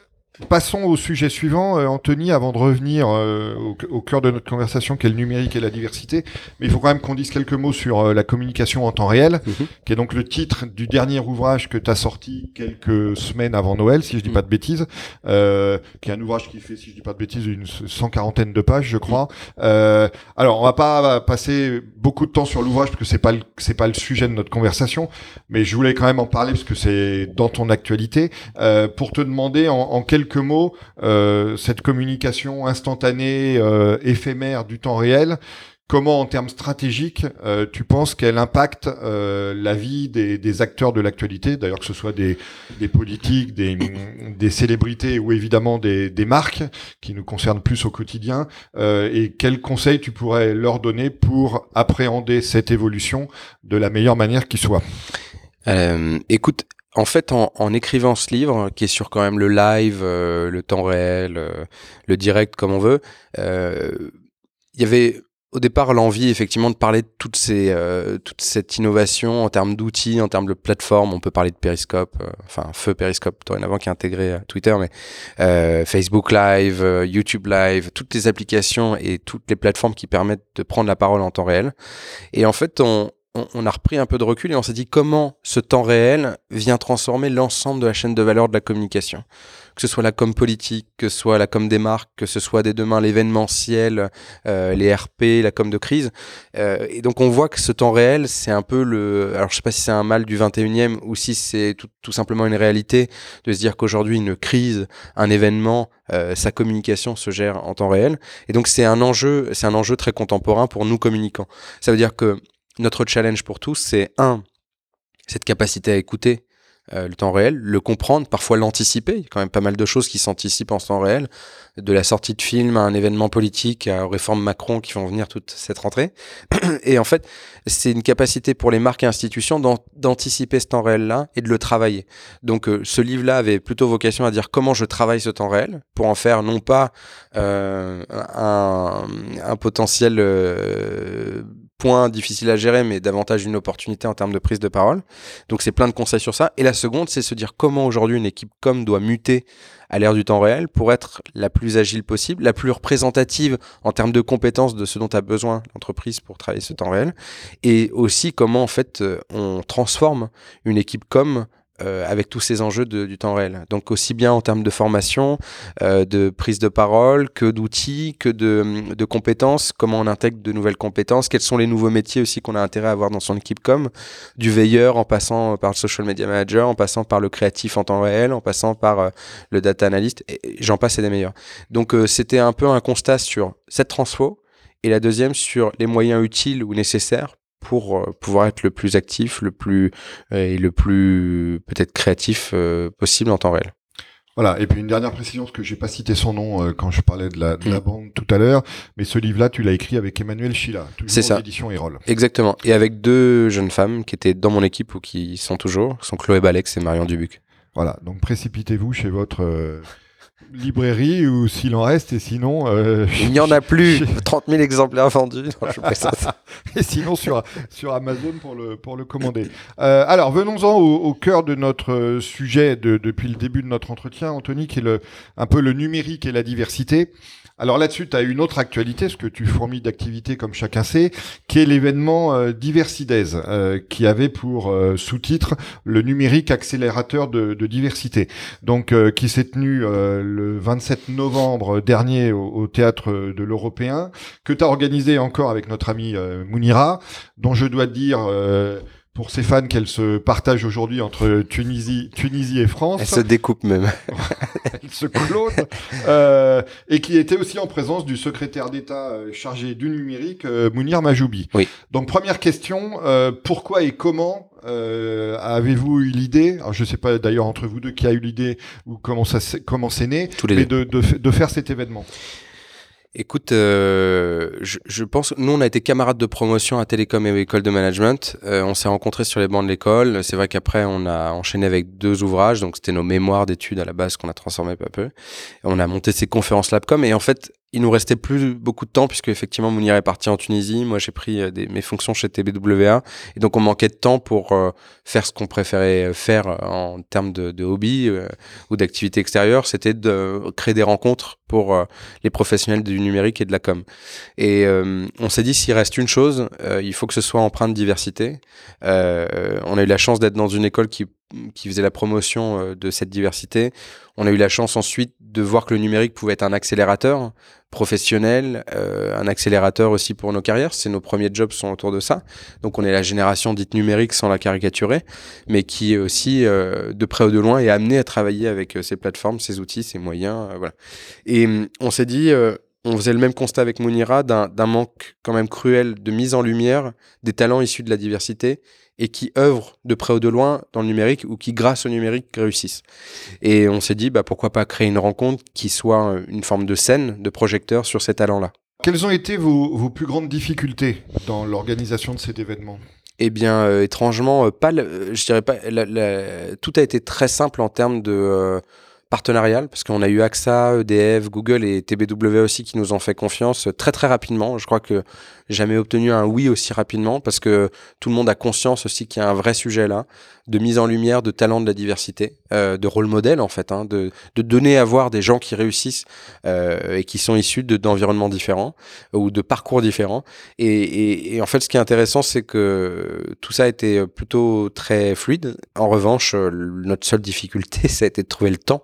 Passons au sujet suivant, euh, Anthony, avant de revenir euh, au, au, cœur de notre conversation, qui est le numérique et la diversité. Mais il faut quand même qu'on dise quelques mots sur euh, la communication en temps réel, -hmm. qui est donc le titre du dernier ouvrage que tu as sorti quelques semaines avant Noël, si je dis -hmm. pas de bêtises, euh, qui est un ouvrage qui fait, si je dis pas de bêtises, une cent quarantaine de pages, je crois. -hmm. alors, on va pas passer beaucoup de temps sur l'ouvrage parce que c'est pas c'est pas le sujet de notre conversation, mais je voulais quand même en parler parce que c'est dans ton actualité, pour te demander en, en quelques quelques mots euh, cette communication instantanée, euh, éphémère du temps réel. Comment, en termes stratégiques, euh, tu penses qu'elle impacte la vie des, acteurs de l'actualité, d'ailleurs que ce soit des, politiques, des, célébrités ou évidemment des, marques qui nous concernent plus au quotidien, et quels conseils tu pourrais leur donner pour appréhender cette évolution de la meilleure manière qui soit? Écoute, en fait, en, en, écrivant ce livre, qui est sur quand même le live, euh, le temps réel, euh, le direct, comme on veut, euh, il y avait au départ l'envie effectivement de parler de toutes ces, euh, toute cette innovation en termes d'outils, en termes de plateformes. On peut parler de Periscope, euh, enfin Feu Periscope dorénavant qui est intégré à Twitter, mais Facebook Live, YouTube Live, toutes les applications et toutes les plateformes qui permettent de prendre la parole en temps réel. Et en fait, on, on, a repris un peu de recul et on s'est dit comment ce temps réel vient transformer l'ensemble de la chaîne de valeur de la communication. Que ce soit la com politique, que ce soit la com des marques, que ce soit dès demain l'événementiel, euh, les RP, la com de crise. Euh, et donc on voit que ce temps réel, c'est un peu le... Alors je sais pas si c'est un mal du 21e ou si c'est tout, tout, simplement une réalité de se dire qu'aujourd'hui une crise, un événement, euh, sa communication se gère en temps réel. Et donc c'est un enjeu, c'est un enjeu très contemporain pour nous communicants. Ça veut dire que notre challenge pour tous, c'est un, cette capacité à écouter euh, le temps réel, le comprendre, parfois l'anticiper. Il y a quand même pas mal de choses qui s'anticipent en temps réel, de la sortie de film à un événement politique, à, aux réformes Macron qui vont venir toute cette rentrée. Et en fait, c'est une capacité pour les marques et institutions d'anticiper ce temps réel-là et de le travailler. Donc euh, ce livre-là avait plutôt vocation à dire comment je travaille ce temps réel pour en faire non pas euh, un, un, potentiel euh, point difficile à gérer, mais davantage une opportunité en termes de prise de parole. Donc c'est plein de conseils sur ça. Et la seconde, c'est se dire comment aujourd'hui une équipe com doit muter à l'ère du temps réel pour être la plus agile possible, la plus représentative en termes de compétences de ce dont a besoin l'entreprise pour travailler ce temps réel, et aussi comment en fait euh, on transforme une équipe com euh, avec tous ces enjeux de, du temps réel. Donc aussi bien en termes de formation, euh, de prise de parole, que d'outils, que de, de, compétences, comment on intègre de nouvelles compétences, quels sont les nouveaux métiers aussi qu'on a intérêt à avoir dans son équipe com, du veilleur en passant par le social media manager, en passant par le créatif en temps réel, en passant par euh, le data analyst, et j'en passe et des meilleurs. Donc euh, c'était un peu un constat sur cette transfo, et la deuxième sur les moyens utiles ou nécessaires pour euh, pouvoir être le plus actif, le plus euh, et le plus peut-être créatif euh, possible en temps réel. Voilà, et puis une dernière précision, parce que j'ai pas cité son nom euh, quand je parlais de la, de la mm. bande tout à l'heure, mais ce livre-là, tu l'as écrit avec Emmanuel Schilla, C'est ça. édition Erol. Exactement, et avec deux jeunes femmes qui étaient dans mon équipe ou qui sont toujours, sont Chloé Balex et Marion Dubuc. Voilà, donc précipitez-vous chez votre euh, librairie ou s'il en reste, et sinon... Euh, Il n'y en a plus 30 000 exemplaires vendus. et sinon sur, sur Amazon pour le, pour le commander. Euh, alors, venons-en au, cœur de notre sujet de, depuis le début de notre entretien, Anthony, qui est le, un peu le numérique et la diversité. Alors là-dessus, tu as une autre actualité, ce que tu fourmis d'activités comme chacun sait, qui est l'événement euh, Diversides, euh, qui avait pour euh, sous-titre le numérique accélérateur de, diversité. Donc, euh, qui s'est tenu le 27 novembre dernier au, au théâtre de l'Européen, que tu as organisé encore avec notre ami Mounira, dont je dois dire pour ces fans qu'elle se partage aujourd'hui entre Tunisie, Tunisie et France. Elle se découpe même. elle se clone. Euh, et qui était aussi en présence du secrétaire d'État euh, chargé du numérique, euh, Mounir Majoubi. Oui. Donc première question, euh, pourquoi et comment euh, avez-vous eu l'idée Je ne sais pas d'ailleurs entre vous deux qui a eu l'idée ou comment ça comment c'est né, Tous les mais de, de, de faire cet événement? Écoute, euh, je, je, pense, nous on a été camarades de promotion à Télécom et école de management. Euh, on s'est rencontrés sur les bancs de l'école. C'est vrai qu'après on a enchaîné avec deux ouvrages, donc c'était nos mémoires d'études à la base qu'on a transformé peu à peu. on a monté ces conférences Labcom et en fait il nous restait plus beaucoup de temps puisque effectivement Mounir est parti en Tunisie. Moi, j'ai pris euh, mes fonctions chez TBWA et donc on manquait de temps pour euh, faire ce qu'on préférait faire euh, en termes de, de hobby ou d'activité extérieure. C'était de créer des rencontres pour les professionnels du numérique et de la com. Et on s'est dit s'il reste une chose, il faut que ce soit empreinte diversité. on a eu la chance d'être dans une école qui qui faisait la promotion euh, de cette diversité. On a eu la chance ensuite de voir que le numérique pouvait être un accélérateur professionnel, euh, un accélérateur aussi pour nos carrières. C'est nos premiers jobs sont autour de ça. Donc on est la génération dite numérique sans la caricaturer, mais qui aussi euh, de près ou de loin est amené à travailler avec ces plateformes, ces outils, ces moyens. voilà. Et hum, on s'est dit on faisait le même constat avec Mounira d'un manque quand même cruel de mise en lumière des talents issus de la diversité et qui œuvrent de près ou de loin dans le numérique ou qui, grâce au numérique, réussissent. Et on s'est dit, bah, pourquoi pas créer une rencontre qui soit euh, une forme de scène, de projecteur sur ces talents-là. Quelles ont été vos, plus grandes difficultés dans l'organisation de cet événement? Eh bien, euh, étrangement, euh, pas, je dirais pas. tout a été très simple en termes de partenarial, parce qu'on a eu AXA, EDF, Google et TBW aussi qui nous ont fait confiance très très rapidement. Je crois que jamais obtenu un oui aussi rapidement, parce que tout le monde a conscience aussi qu'il y a un vrai sujet là, de mise en lumière de talents de la diversité, euh, de rôle modèle en fait, hein, de, de, donner à voir des gens qui réussissent euh, et qui sont issus d'environnements différents ou de parcours différents. Et, en fait, ce qui est intéressant, c'est que tout ça a été plutôt très fluide. En revanche, notre seule difficulté, ça a été de trouver le temps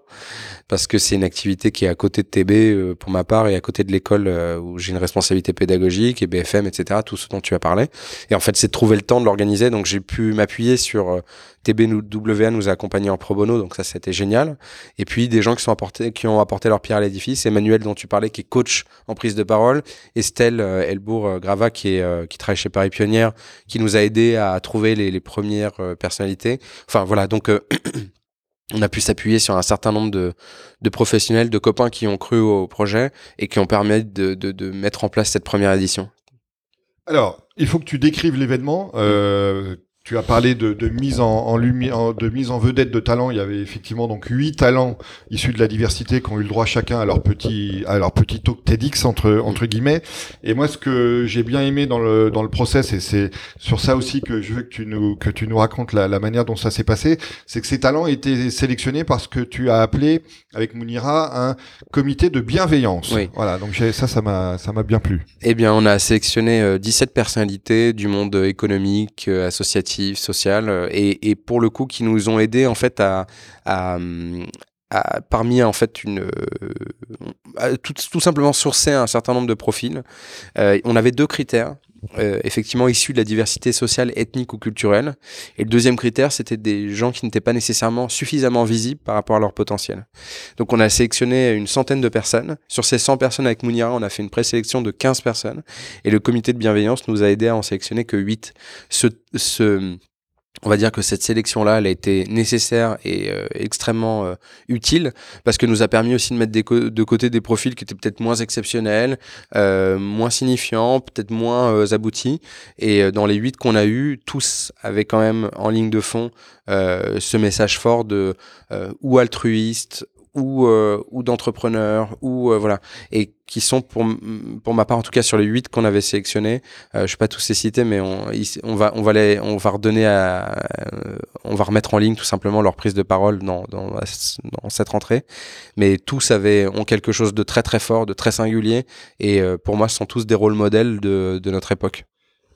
parce que c'est une activité qui est à côté de TB euh, pour ma part et à côté de l'école euh, où j'ai une responsabilité pédagogique et Etc. Tout ce dont tu as parlé. Et en fait, c'est de trouver le temps de l'organiser. Donc, j'ai pu m'appuyer sur euh, TBWA nous a accompagnés en pro bono, donc ça c'était génial. Et puis des gens qui ont apporté leur pierre à l'édifice. Emmanuel dont tu parlais, qui est coach en prise de parole. Estelle Elbourg Grava qui est qui travaille chez Paris Pionnière, qui nous a aidé à trouver les, premières personnalités. Enfin voilà, donc on a pu s'appuyer sur un certain nombre de, professionnels, de copains qui ont cru au projet et qui ont permis de mettre en place cette première édition. Alors, il faut que tu décrives l'événement. Euh, tu as parlé de, de mise en, en lumière, de mise en vedette de talents. Il y avait effectivement donc huit talents issus de la diversité qui ont eu le droit chacun à leur petit à leur petit talk TEDx entre entre guillemets. Et moi, ce que j'ai bien aimé dans le dans le process, et c'est sur ça aussi que je veux que tu nous que tu nous racontes la, la manière dont ça s'est passé, c'est que ces talents étaient sélectionnés parce que tu as appelé avec Mounira un comité de bienveillance. Oui. Voilà, donc ça, ça m'a ça m'a bien plu. Eh bien, on a sélectionné 17 euh, personnalités du monde économique, euh, associatif sociales, euh, et, pour le coup qui nous ont aidés en fait à parmi en fait une euh, tout, tout, simplement sourcer un certain nombre de profils. Euh, on avait deux critères. Euh, effectivement issus de la diversité sociale, ethnique ou culturelle. Et le deuxième critère, c'était des gens qui n'étaient pas nécessairement suffisamment visibles par rapport à leur potentiel. Donc on a sélectionné une centaine de personnes. Sur ces 100 personnes avec Mounira, on a fait une présélection de 15 personnes. Et le comité de bienveillance nous a aidé à en sélectionner que 8. Ce, ce, on va dire que cette sélection-là, elle a été nécessaire et euh, extrêmement euh, utile parce que nous a permis aussi de mettre de côté des profils qui étaient peut-être moins exceptionnels, euh, moins signifiants, peut-être moins aboutis. Et dans les huit qu'on a eus, tous avaient quand même en ligne de fond ce message fort de ou altruiste ou, euh, ou d'entrepreneurs ou euh, voilà et qui sont pour pour ma part en tout cas sur les huit qu'on avait sélectionnés euh, je sais pas tous les citer mais on, on va on va les on va redonner à on va remettre en ligne tout simplement leur prise de parole dans dans, dans cette rentrée. Mais tous avaient ont quelque chose de très très fort de très singulier et pour moi ce sont tous des rôles modèles de de notre époque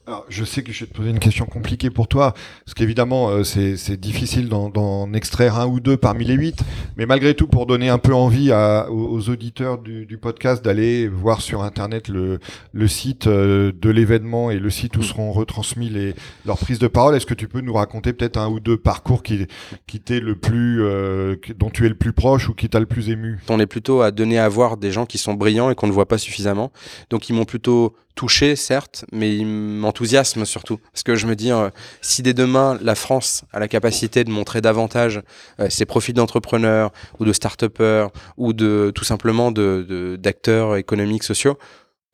alors, je sais que je vais te poser une question compliquée pour toi, parce qu'évidemment, euh, c'est difficile d'en extraire un ou deux parmi les huit, mais malgré tout, pour donner un peu envie à, aux, auditeurs du, du podcast d'aller voir sur Internet le, le site euh, de l'événement et le site où seront retransmis les, leurs prises de parole, est-ce que tu peux nous raconter peut-être un ou deux parcours qui, qui t'est le plus, euh, dont tu es le plus proche ou qui t'a le plus ému? On est plutôt à donner à voir des gens qui sont brillants et qu'on ne voit pas suffisamment, donc ils m'ont plutôt touché, certes, mais il m'enthousiasme surtout. Parce que je me dis, euh, si dès demain, la France a la capacité de montrer davantage euh, ses profits d'entrepreneurs ou de start-upers ou de tout simplement d'acteurs de, économiques, sociaux,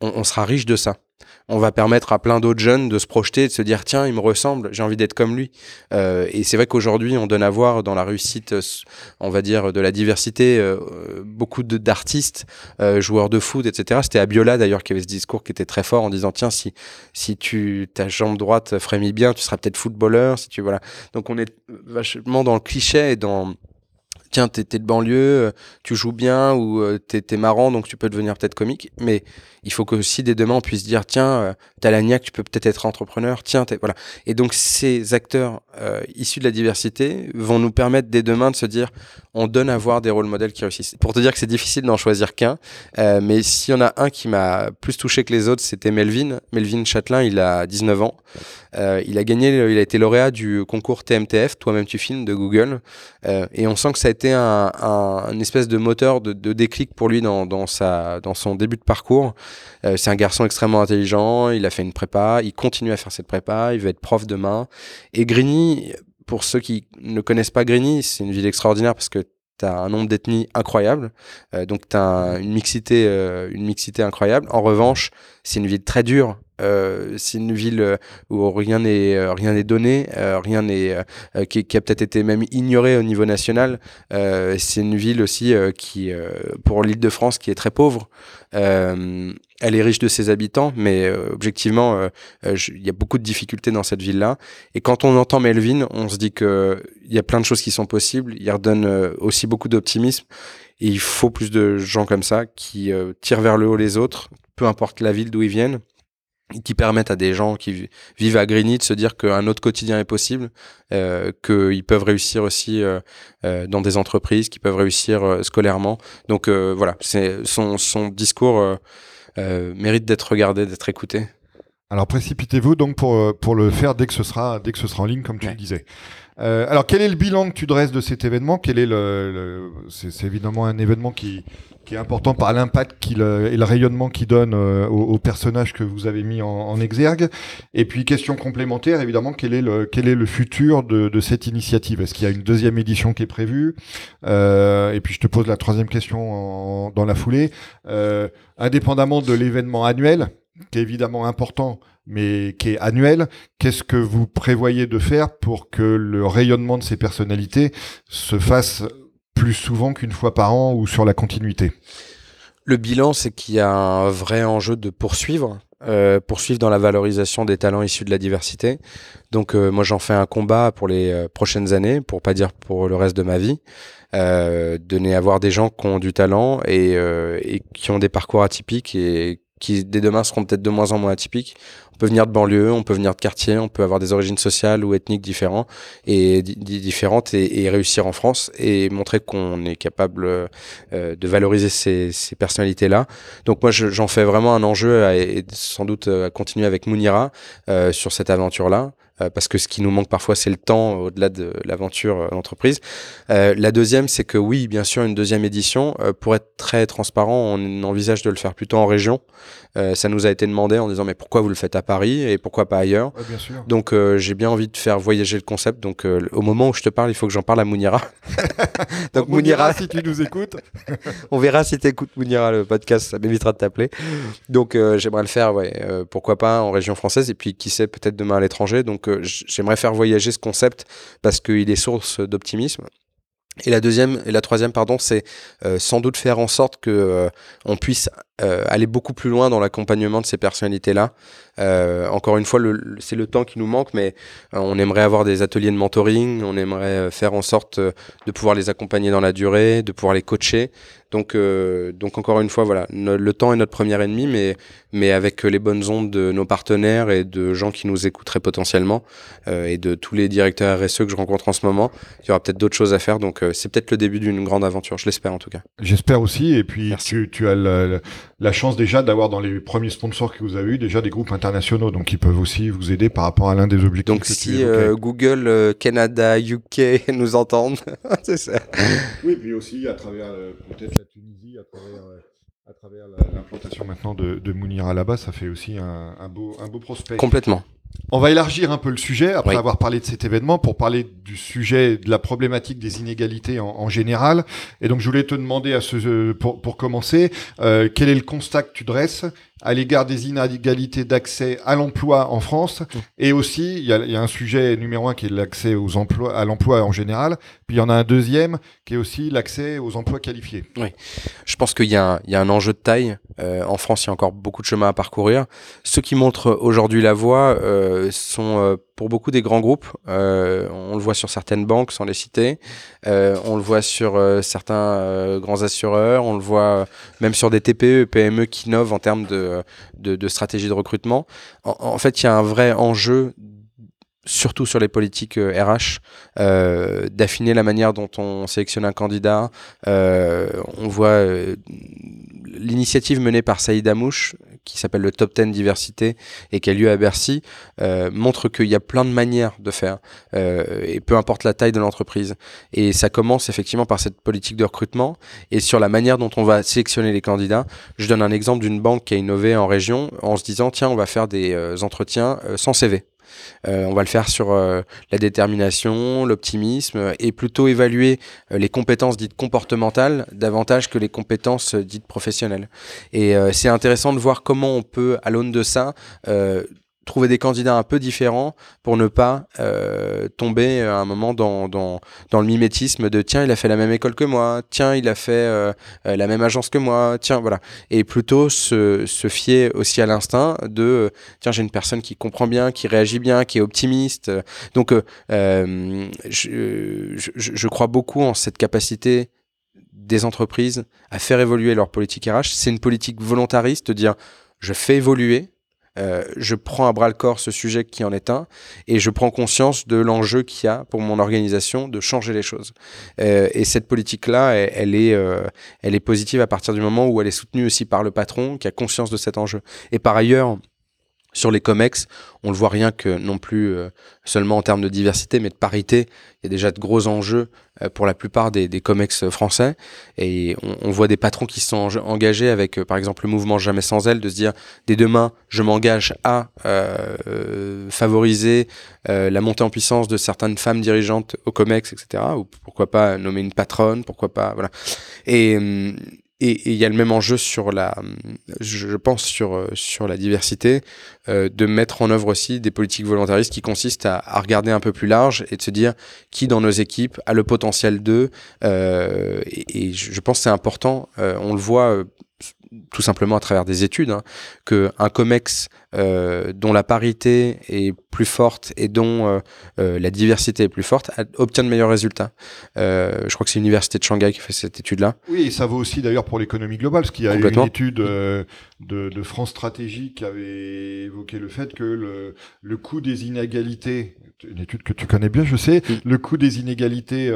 on, sera riche de ça on va permettre à plein d'autres jeunes de se projeter, de se dire tiens, il me ressemble, j'ai envie d'être comme lui. Euh, et c'est vrai qu'aujourd'hui, on donne à voir dans la réussite, on va dire, de la diversité, euh, beaucoup d'artistes, euh, joueurs de foot, etc. C'était Abiola d'ailleurs qui avait ce discours qui était très fort en disant tiens, si si tu ta jambe droite frémit bien, tu seras peut-être footballeur. Si tu voilà. Donc on est vachement dans le cliché et dans tiens, t'es de banlieue, tu joues bien ou t'es es marrant, donc tu peux devenir peut-être comique. Mais il faut que aussi dès demain on puisse dire tiens euh, t'as la niaque tu peux peut-être être entrepreneur tiens voilà et donc ces acteurs euh, issus de la diversité vont nous permettre dès demain de se dire on donne à voir des rôles modèles qui réussissent. Pour te dire que c'est difficile d'en choisir qu'un euh, mais s'il y en a un qui m'a plus touché que les autres c'était Melvin. Melvin Châtelain il a 19 ans. Euh, il a gagné il a été lauréat du concours TMTF toi-même tu filmes de Google. Euh, et on sent que ça a été un, un, espèce de moteur de, de déclic pour lui dans, dans sa dans son début de parcours. Euh, c'est un garçon extrêmement intelligent, il a fait une prépa, il continue à faire cette prépa, il veut être prof demain. Et Grigny, pour ceux qui ne connaissent pas Grigny, c'est une ville extraordinaire parce que tu as un nombre d'ethnies incroyable, euh, donc tu as une mixité, euh, une mixité incroyable. En revanche, c'est une ville très dure. Euh, c'est une ville où rien n'est rien n'est donné, rien n'est qui, a peut-être été même ignoré au niveau national. c'est une ville aussi qui, pour l'Île-de-France, qui est très pauvre elle est riche de ses habitants, mais euh, objectivement, euh, euh, il y a beaucoup de difficultés dans cette ville-là. Et quand on entend Melvin, on se dit que il y a plein de choses qui sont possibles. Il redonne aussi beaucoup d'optimisme. Et il faut plus de gens comme ça qui tirent vers le haut les autres, peu importe la ville d'où ils viennent, qui permettent à des gens qui vivent à Grigny de se dire qu'un autre quotidien est possible, euh, qu'ils peuvent réussir aussi dans des entreprises, qu'ils peuvent réussir scolairement. Donc voilà, c'est son, son discours euh, mérite d'être regardé, d'être écouté. Alors précipitez-vous donc pour, euh, pour le faire dès que ce sera, dès que ce sera en ligne, comme tu le disais. Euh, alors quel est le bilan que tu dresses de cet événement? Quel est le, c'est évidemment un événement qui, qui est important par l'impact qu'il et le rayonnement qu'il donne euh, personnages que vous avez mis en, en, exergue. Et puis question complémentaire, évidemment, quel est le quel est le futur de, de cette initiative? Est-ce qu'il y a une deuxième édition qui est prévue? Euh, Et puis je te pose la troisième question en, dans la foulée. Euh, indépendamment de l'événement annuel, qui est évidemment important, mais qui est annuel. Qu'est-ce que vous prévoyez de faire pour que le rayonnement de ces personnalités se fasse plus souvent qu'une fois par an ou sur la continuité? Le bilan, c'est qu'il y a un vrai enjeu de poursuivre. Euh, poursuivre dans la valorisation des talents issus de la diversité. Donc euh, moi j'en fais un combat pour les euh, prochaines années, pour pas dire pour le reste de ma vie, donner à voir des gens qui ont du talent et, et qui ont des parcours atypiques et qui dès demain seront peut-être de moins en moins atypiques. On peut venir de banlieue, on peut venir de quartier, on peut avoir des origines sociales ou ethniques différentes et différentes et, réussir en France et montrer qu'on est capable euh, de valoriser ces, personnalités-là. Donc moi, j'en fais vraiment un enjeu et sans doute à continuer avec Mounira euh, sur cette aventure-là. Parce que ce qui nous manque parfois, c'est le temps au-delà de l'aventure d'entreprise. la deuxième, c'est que oui, bien sûr, une deuxième édition. pour être très transparent, on envisage de le faire plutôt en région. ça nous a été demandé en disant mais pourquoi vous le faites à Paris et pourquoi pas ailleurs bien sûr. Donc j'ai bien envie de faire voyager le concept. Donc au moment où je te parle, il faut que j'en parle à Mounira. Donc Mounira, si tu nous écoutes, on verra si tu écoutes Mounira le podcast, ça m'évitera de t'appeler. Donc j'aimerais le faire, ouais, pourquoi pas en région française et puis qui sait peut-être demain à l'étranger. Donc j'aimerais faire voyager ce concept parce qu'il est source d'optimisme. Et la deuxième et la troisième pardon, c'est sans doute faire en sorte que on puisse aller beaucoup plus loin dans l'accompagnement de ces personnalités-là. encore une fois, c'est le temps qui nous manque, mais on aimerait avoir des ateliers de mentoring, on aimerait faire en sorte de pouvoir les accompagner dans la durée, de pouvoir les coacher. Donc, donc encore une fois, voilà, le temps est notre premier ennemi, mais, mais avec les bonnes ondes de nos partenaires et de gens qui nous écouteraient potentiellement, et de tous les directeurs RSE que je rencontre en ce moment, il y aura peut-être d'autres choses à faire. Donc, c'est peut-être le début d'une grande aventure. Je l'espère en tout cas. J'espère aussi. Et puis, tu, tu, as le, la chance déjà d'avoir dans les premiers sponsors que vous avez eu déjà des groupes internationaux, donc ils peuvent aussi vous aider par rapport à l'un des objectifs. Donc si euh, Google, euh, Canada, UK nous entendent, c'est ça. Oui, puis aussi à travers euh, peut-être la Tunisie, à travers à travers l'implantation maintenant de, de Mounira là-bas, ça fait aussi un, un, beau, un beau prospect. Complètement. On va élargir un peu le sujet après avoir parlé de cet événement pour parler du sujet de la problématique des inégalités en, en général. Et donc je voulais te demander à ce, pour, pour commencer, euh, quel est le constat que tu dresses à l'égard des inégalités d'accès à l'emploi en France et aussi il y, a, un sujet numéro un qui est l'accès aux emplois à l'emploi en général puis il y en a un deuxième qui est aussi l'accès aux emplois qualifiés. Oui, je pense qu'il y, a un enjeu de taille euh, en France il y a encore beaucoup de chemin à parcourir. Ceux qui montrent aujourd'hui la voie euh, sont euh, pour beaucoup des grands groupes. On le voit sur certaines banques, sans les citer. On le voit sur certains grands assureurs. On le voit même sur des TPE, PME qui innovent en termes de, de, de stratégie de recrutement. En, en fait, il y a un vrai enjeu surtout sur les politiques RH, euh, d'affiner la manière dont on sélectionne un candidat. Euh, on voit euh, l'initiative menée par Saïd Amouche, qui s'appelle le Top 10 Diversité et qui a lieu à Bercy, montre qu'il y a plein de manières de faire, et peu importe la taille de l'entreprise. Et ça commence effectivement par cette politique de recrutement et sur la manière dont on va sélectionner les candidats. Je donne un exemple d'une banque qui a innové en région en se disant, tiens, on va faire des entretiens sans CV. Euh, on va le faire sur euh, la détermination, l'optimisme et plutôt évaluer euh, les compétences dites comportementales davantage que les compétences dites professionnelles. Et c'est intéressant de voir comment on peut, à l'aune de ça, trouver des candidats un peu différents pour ne pas euh, tomber à un moment dans, dans, dans, le mimétisme de tiens il a fait la même école que moi tiens il a fait euh, euh, la même agence que moi tiens voilà. Et plutôt se, se fier aussi à l'instinct de tiens j'ai une personne qui comprend bien qui réagit bien qui est optimiste. Donc je, je, je crois beaucoup en cette capacité des entreprises à faire évoluer leur politique RH c'est une politique volontariste de dire je fais évoluer euh, je prends à bras le corps ce sujet qui en est un et je prends conscience de l'enjeu qu'il y a pour mon organisation de changer les choses. Euh, et cette politique-là, elle, est, euh, elle est positive à partir du moment où elle est soutenue aussi par le patron qui a conscience de cet enjeu. Et par ailleurs, sur les COMEX, on le voit rien que non plus euh, seulement en termes de diversité, mais de parité. Il y a déjà de gros enjeux euh, pour la plupart des, des COMEX français. Et on, on, voit des patrons qui sont engagés avec, euh, par exemple, le mouvement Jamais sans elle, de se dire, dès demain, je m'engage à favoriser la montée en puissance de certaines femmes dirigeantes au COMEX, etc. Ou pourquoi pas nommer une patronne, pourquoi pas, voilà. Et hum, et il y a le même enjeu sur la, je pense sur euh, sur la diversité, euh, de mettre en œuvre aussi des politiques volontaristes qui consistent à, regarder un peu plus large et de se dire qui dans nos équipes a le potentiel d'eux. Euh, et, je pense c'est important. On le voit tout simplement à travers des études, hein, qu'un COMEX euh, dont la parité est plus forte et dont euh, euh, la diversité est plus forte obtient de meilleurs résultats. Je crois que c'est l'université de Shanghai qui fait cette étude-là. Oui, et ça vaut aussi d'ailleurs pour l'économie globale, parce qu'il y a une étude de, de, France Stratégie qui avait évoqué le fait que le, le coût des inégalités, une étude que tu connais bien, je sais, mm. le coût des inégalités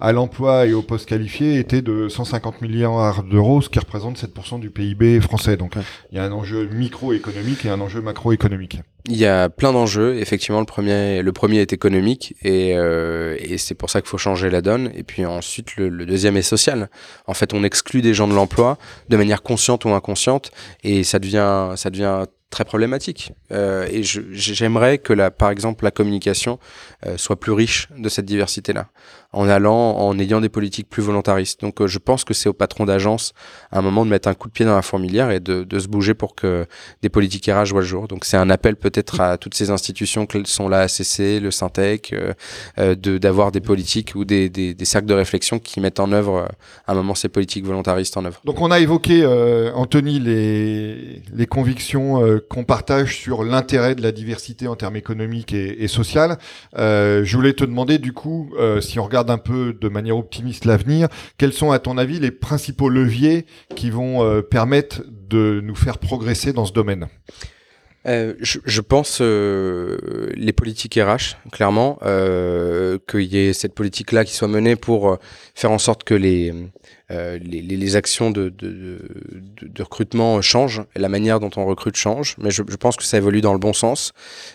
à l'emploi et au poste qualifié était de 150 milliards d'euros, ce qui représente 7% du PIB français. Donc il y a un enjeu microéconomique et un enjeu macroéconomique. Il y a plein d'enjeux. Effectivement, le premier, le premier est économique et, euh, c'est pour ça qu'il faut changer la donne. Et puis ensuite, le, deuxième est social. En fait, on exclut des gens de l'emploi de manière consciente ou inconsciente et ça devient, ça devient très problématique. Euh, et j'aimerais que, la, par exemple, la communication euh, soit plus riche de cette diversité-là, en allant, en ayant des politiques plus volontaristes. Donc, je pense que c'est au patron d'agence, à un moment, de mettre un coup de pied dans la fourmilière et de, de se bouger pour que des politiques RH voient le jour. Donc, c'est un appel peut-être à toutes ces institutions que sont la ACC, le Syntec, euh, euh, d'avoir des politiques ou des, des, cercles de réflexion qui mettent en œuvre, à un moment, ces politiques volontaristes en œuvre. Donc, on a évoqué, Anthony, les, les convictions qu'on partage sur l'intérêt de la diversité en termes économiques et, et social. Euh, je voulais te demander du coup, euh, si on regarde un peu de manière optimiste l'avenir, quels sont à ton avis les principaux leviers qui vont euh, permettre de nous faire progresser dans ce domaine? Euh, je, je, pense euh, les politiques RH, clairement, euh, qu'il y ait cette politique-là qui soit menée pour euh, faire en sorte que les, euh, les, les, actions de, de, de, de, recrutement changent, la manière dont on recrute change, mais je, je pense que ça évolue dans le bon sens.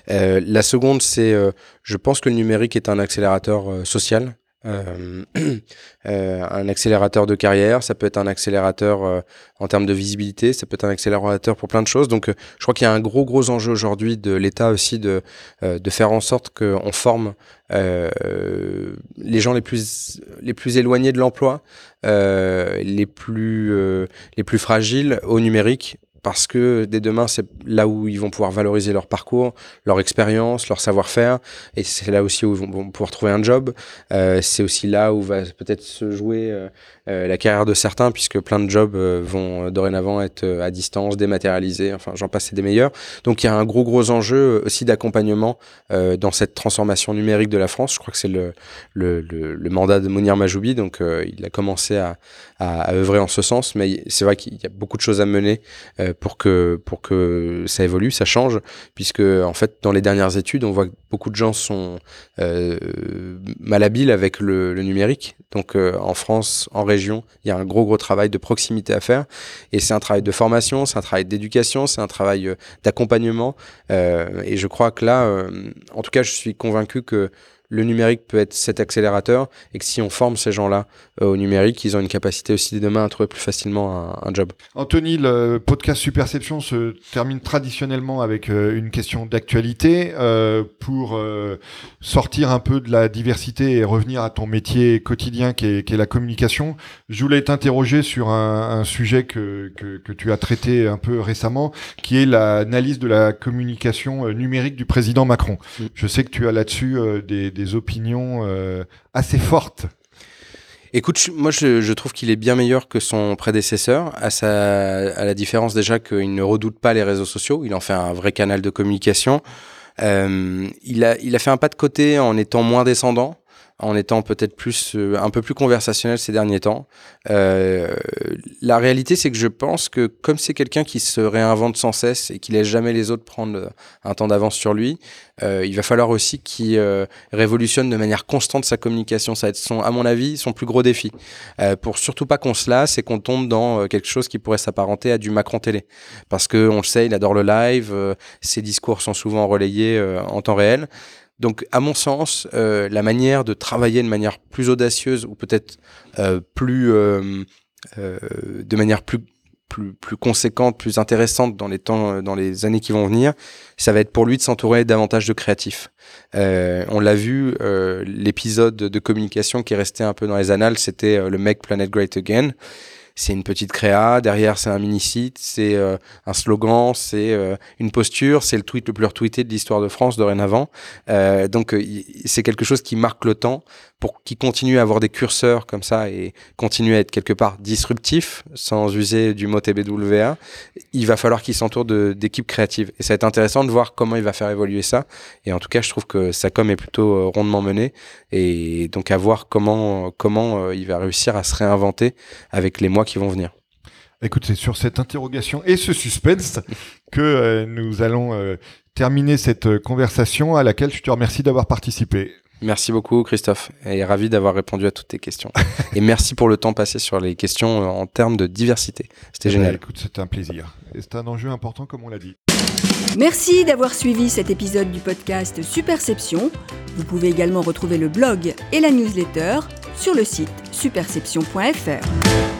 la seconde, c'est, je pense que le numérique est un accélérateur social euh, euh, un accélérateur de carrière, ça peut être un accélérateur euh, en termes de visibilité, ça peut être un accélérateur pour plein de choses. Donc, euh, je crois qu'il y a un gros gros enjeu aujourd'hui de l'État aussi de de faire en sorte qu'on forme les gens les plus les plus éloignés de l'emploi, les plus les plus fragiles au numérique parce que dès demain, c'est là où ils vont pouvoir valoriser leur parcours, leur expérience, leur savoir-faire, et c'est là aussi où ils vont pouvoir trouver un job. Euh, c'est aussi là où va peut-être se jouer euh, euh, la carrière de certains, puisque plein de jobs vont dorénavant être à distance, dématérialisés, enfin j'en passe, c'est des meilleurs. Donc il y a un gros gros enjeu aussi d'accompagnement dans cette transformation numérique de la France. Je crois que c'est le, le, mandat de Mounir Majoubi, donc il a commencé à, à, œuvrer en ce sens, mais c'est vrai qu'il y a beaucoup de choses à mener pour que pour que ça évolue, ça change, puisque en fait dans les dernières études, on voit que beaucoup de gens sont euh, malhabiles avec le, numérique. Donc en France, en région, il y a un gros gros travail de proximité à faire et c'est un travail de formation, c'est un travail d'éducation, c'est un travail euh, d'accompagnement euh, et je crois que là, euh, en tout cas, je suis convaincu que le numérique peut être cet accélérateur et que si on forme ces gens-là euh, au numérique, ils ont une capacité aussi demain à trouver plus facilement un, un, job. Anthony, le podcast Superception se termine traditionnellement avec euh, une question d'actualité euh, pour sortir un peu de la diversité et revenir à ton métier quotidien qui est, la communication. Je voulais t'interroger sur un, un sujet que, que, que, tu as traité un peu récemment, qui est l'analyse de la communication numérique du président Macron. Mm. Je sais que tu as là-dessus des, des des opinions euh, assez fortes. Écoute, moi je, trouve qu'il est bien meilleur que son prédécesseur, à, sa, à la différence déjà qu'il ne redoute pas les réseaux sociaux, il en fait un vrai canal de communication. Euh, il, a, il a fait un pas de côté en étant moins descendant, en étant peut-être plus euh, un peu plus conversationnel ces derniers temps. Euh, la réalité, c'est que je pense que comme c'est quelqu'un qui se réinvente sans cesse et qui laisse jamais les autres prendre euh, un temps d'avance sur lui, il va falloir aussi qu'il révolutionne de manière constante sa communication. Ça va être son, à mon avis, son plus gros défi. Pour surtout pas qu'on se lasse et qu'on tombe dans quelque chose qui pourrait s'apparenter à du Macron télé, parce que on le sait, il adore le live. ses discours sont souvent relayés en temps réel. Donc, à mon sens, euh, la manière de travailler de manière plus audacieuse ou peut-être euh, plus, euh, euh, de manière plus, plus, plus conséquente, plus intéressante dans les temps, dans les années qui vont venir, ça va être pour lui de s'entourer davantage de créatifs. Euh, on l'a vu, l'épisode de communication qui est resté un peu dans les annales, c'était le Make Planet Great Again c'est une petite créa, derrière c'est un mini-site, c'est euh, un slogan, c'est euh, une posture, c'est le tweet le plus retweeté de l'histoire de France dorénavant. Euh, donc euh, c'est quelque chose qui marque le temps pour qu'il continue à avoir des curseurs comme ça et continue à être quelque part disruptif sans user du mot TBWA. Il va falloir qu'il s'entoure d'équipes créatives et ça va être intéressant de voir comment il va faire évoluer ça. Et en tout cas, je trouve que sa com est plutôt rondement menée et donc à voir comment comment il va réussir à se réinventer avec les mois qui vont venir. Écoute, c'est sur cette interrogation et ce suspense que euh, nous allons euh, terminer cette conversation à laquelle je te remercie d'avoir participé. Merci beaucoup Christophe et ravi d'avoir répondu à toutes tes questions. et merci pour le temps passé sur les questions en termes de diversité. C'était Eh ben, génial. écoute, c'était un plaisir. Et c'est un enjeu important comme on l'a dit. Merci d'avoir suivi cet épisode du podcast Superception. Vous pouvez également retrouver le blog et la newsletter sur le site superception.fr.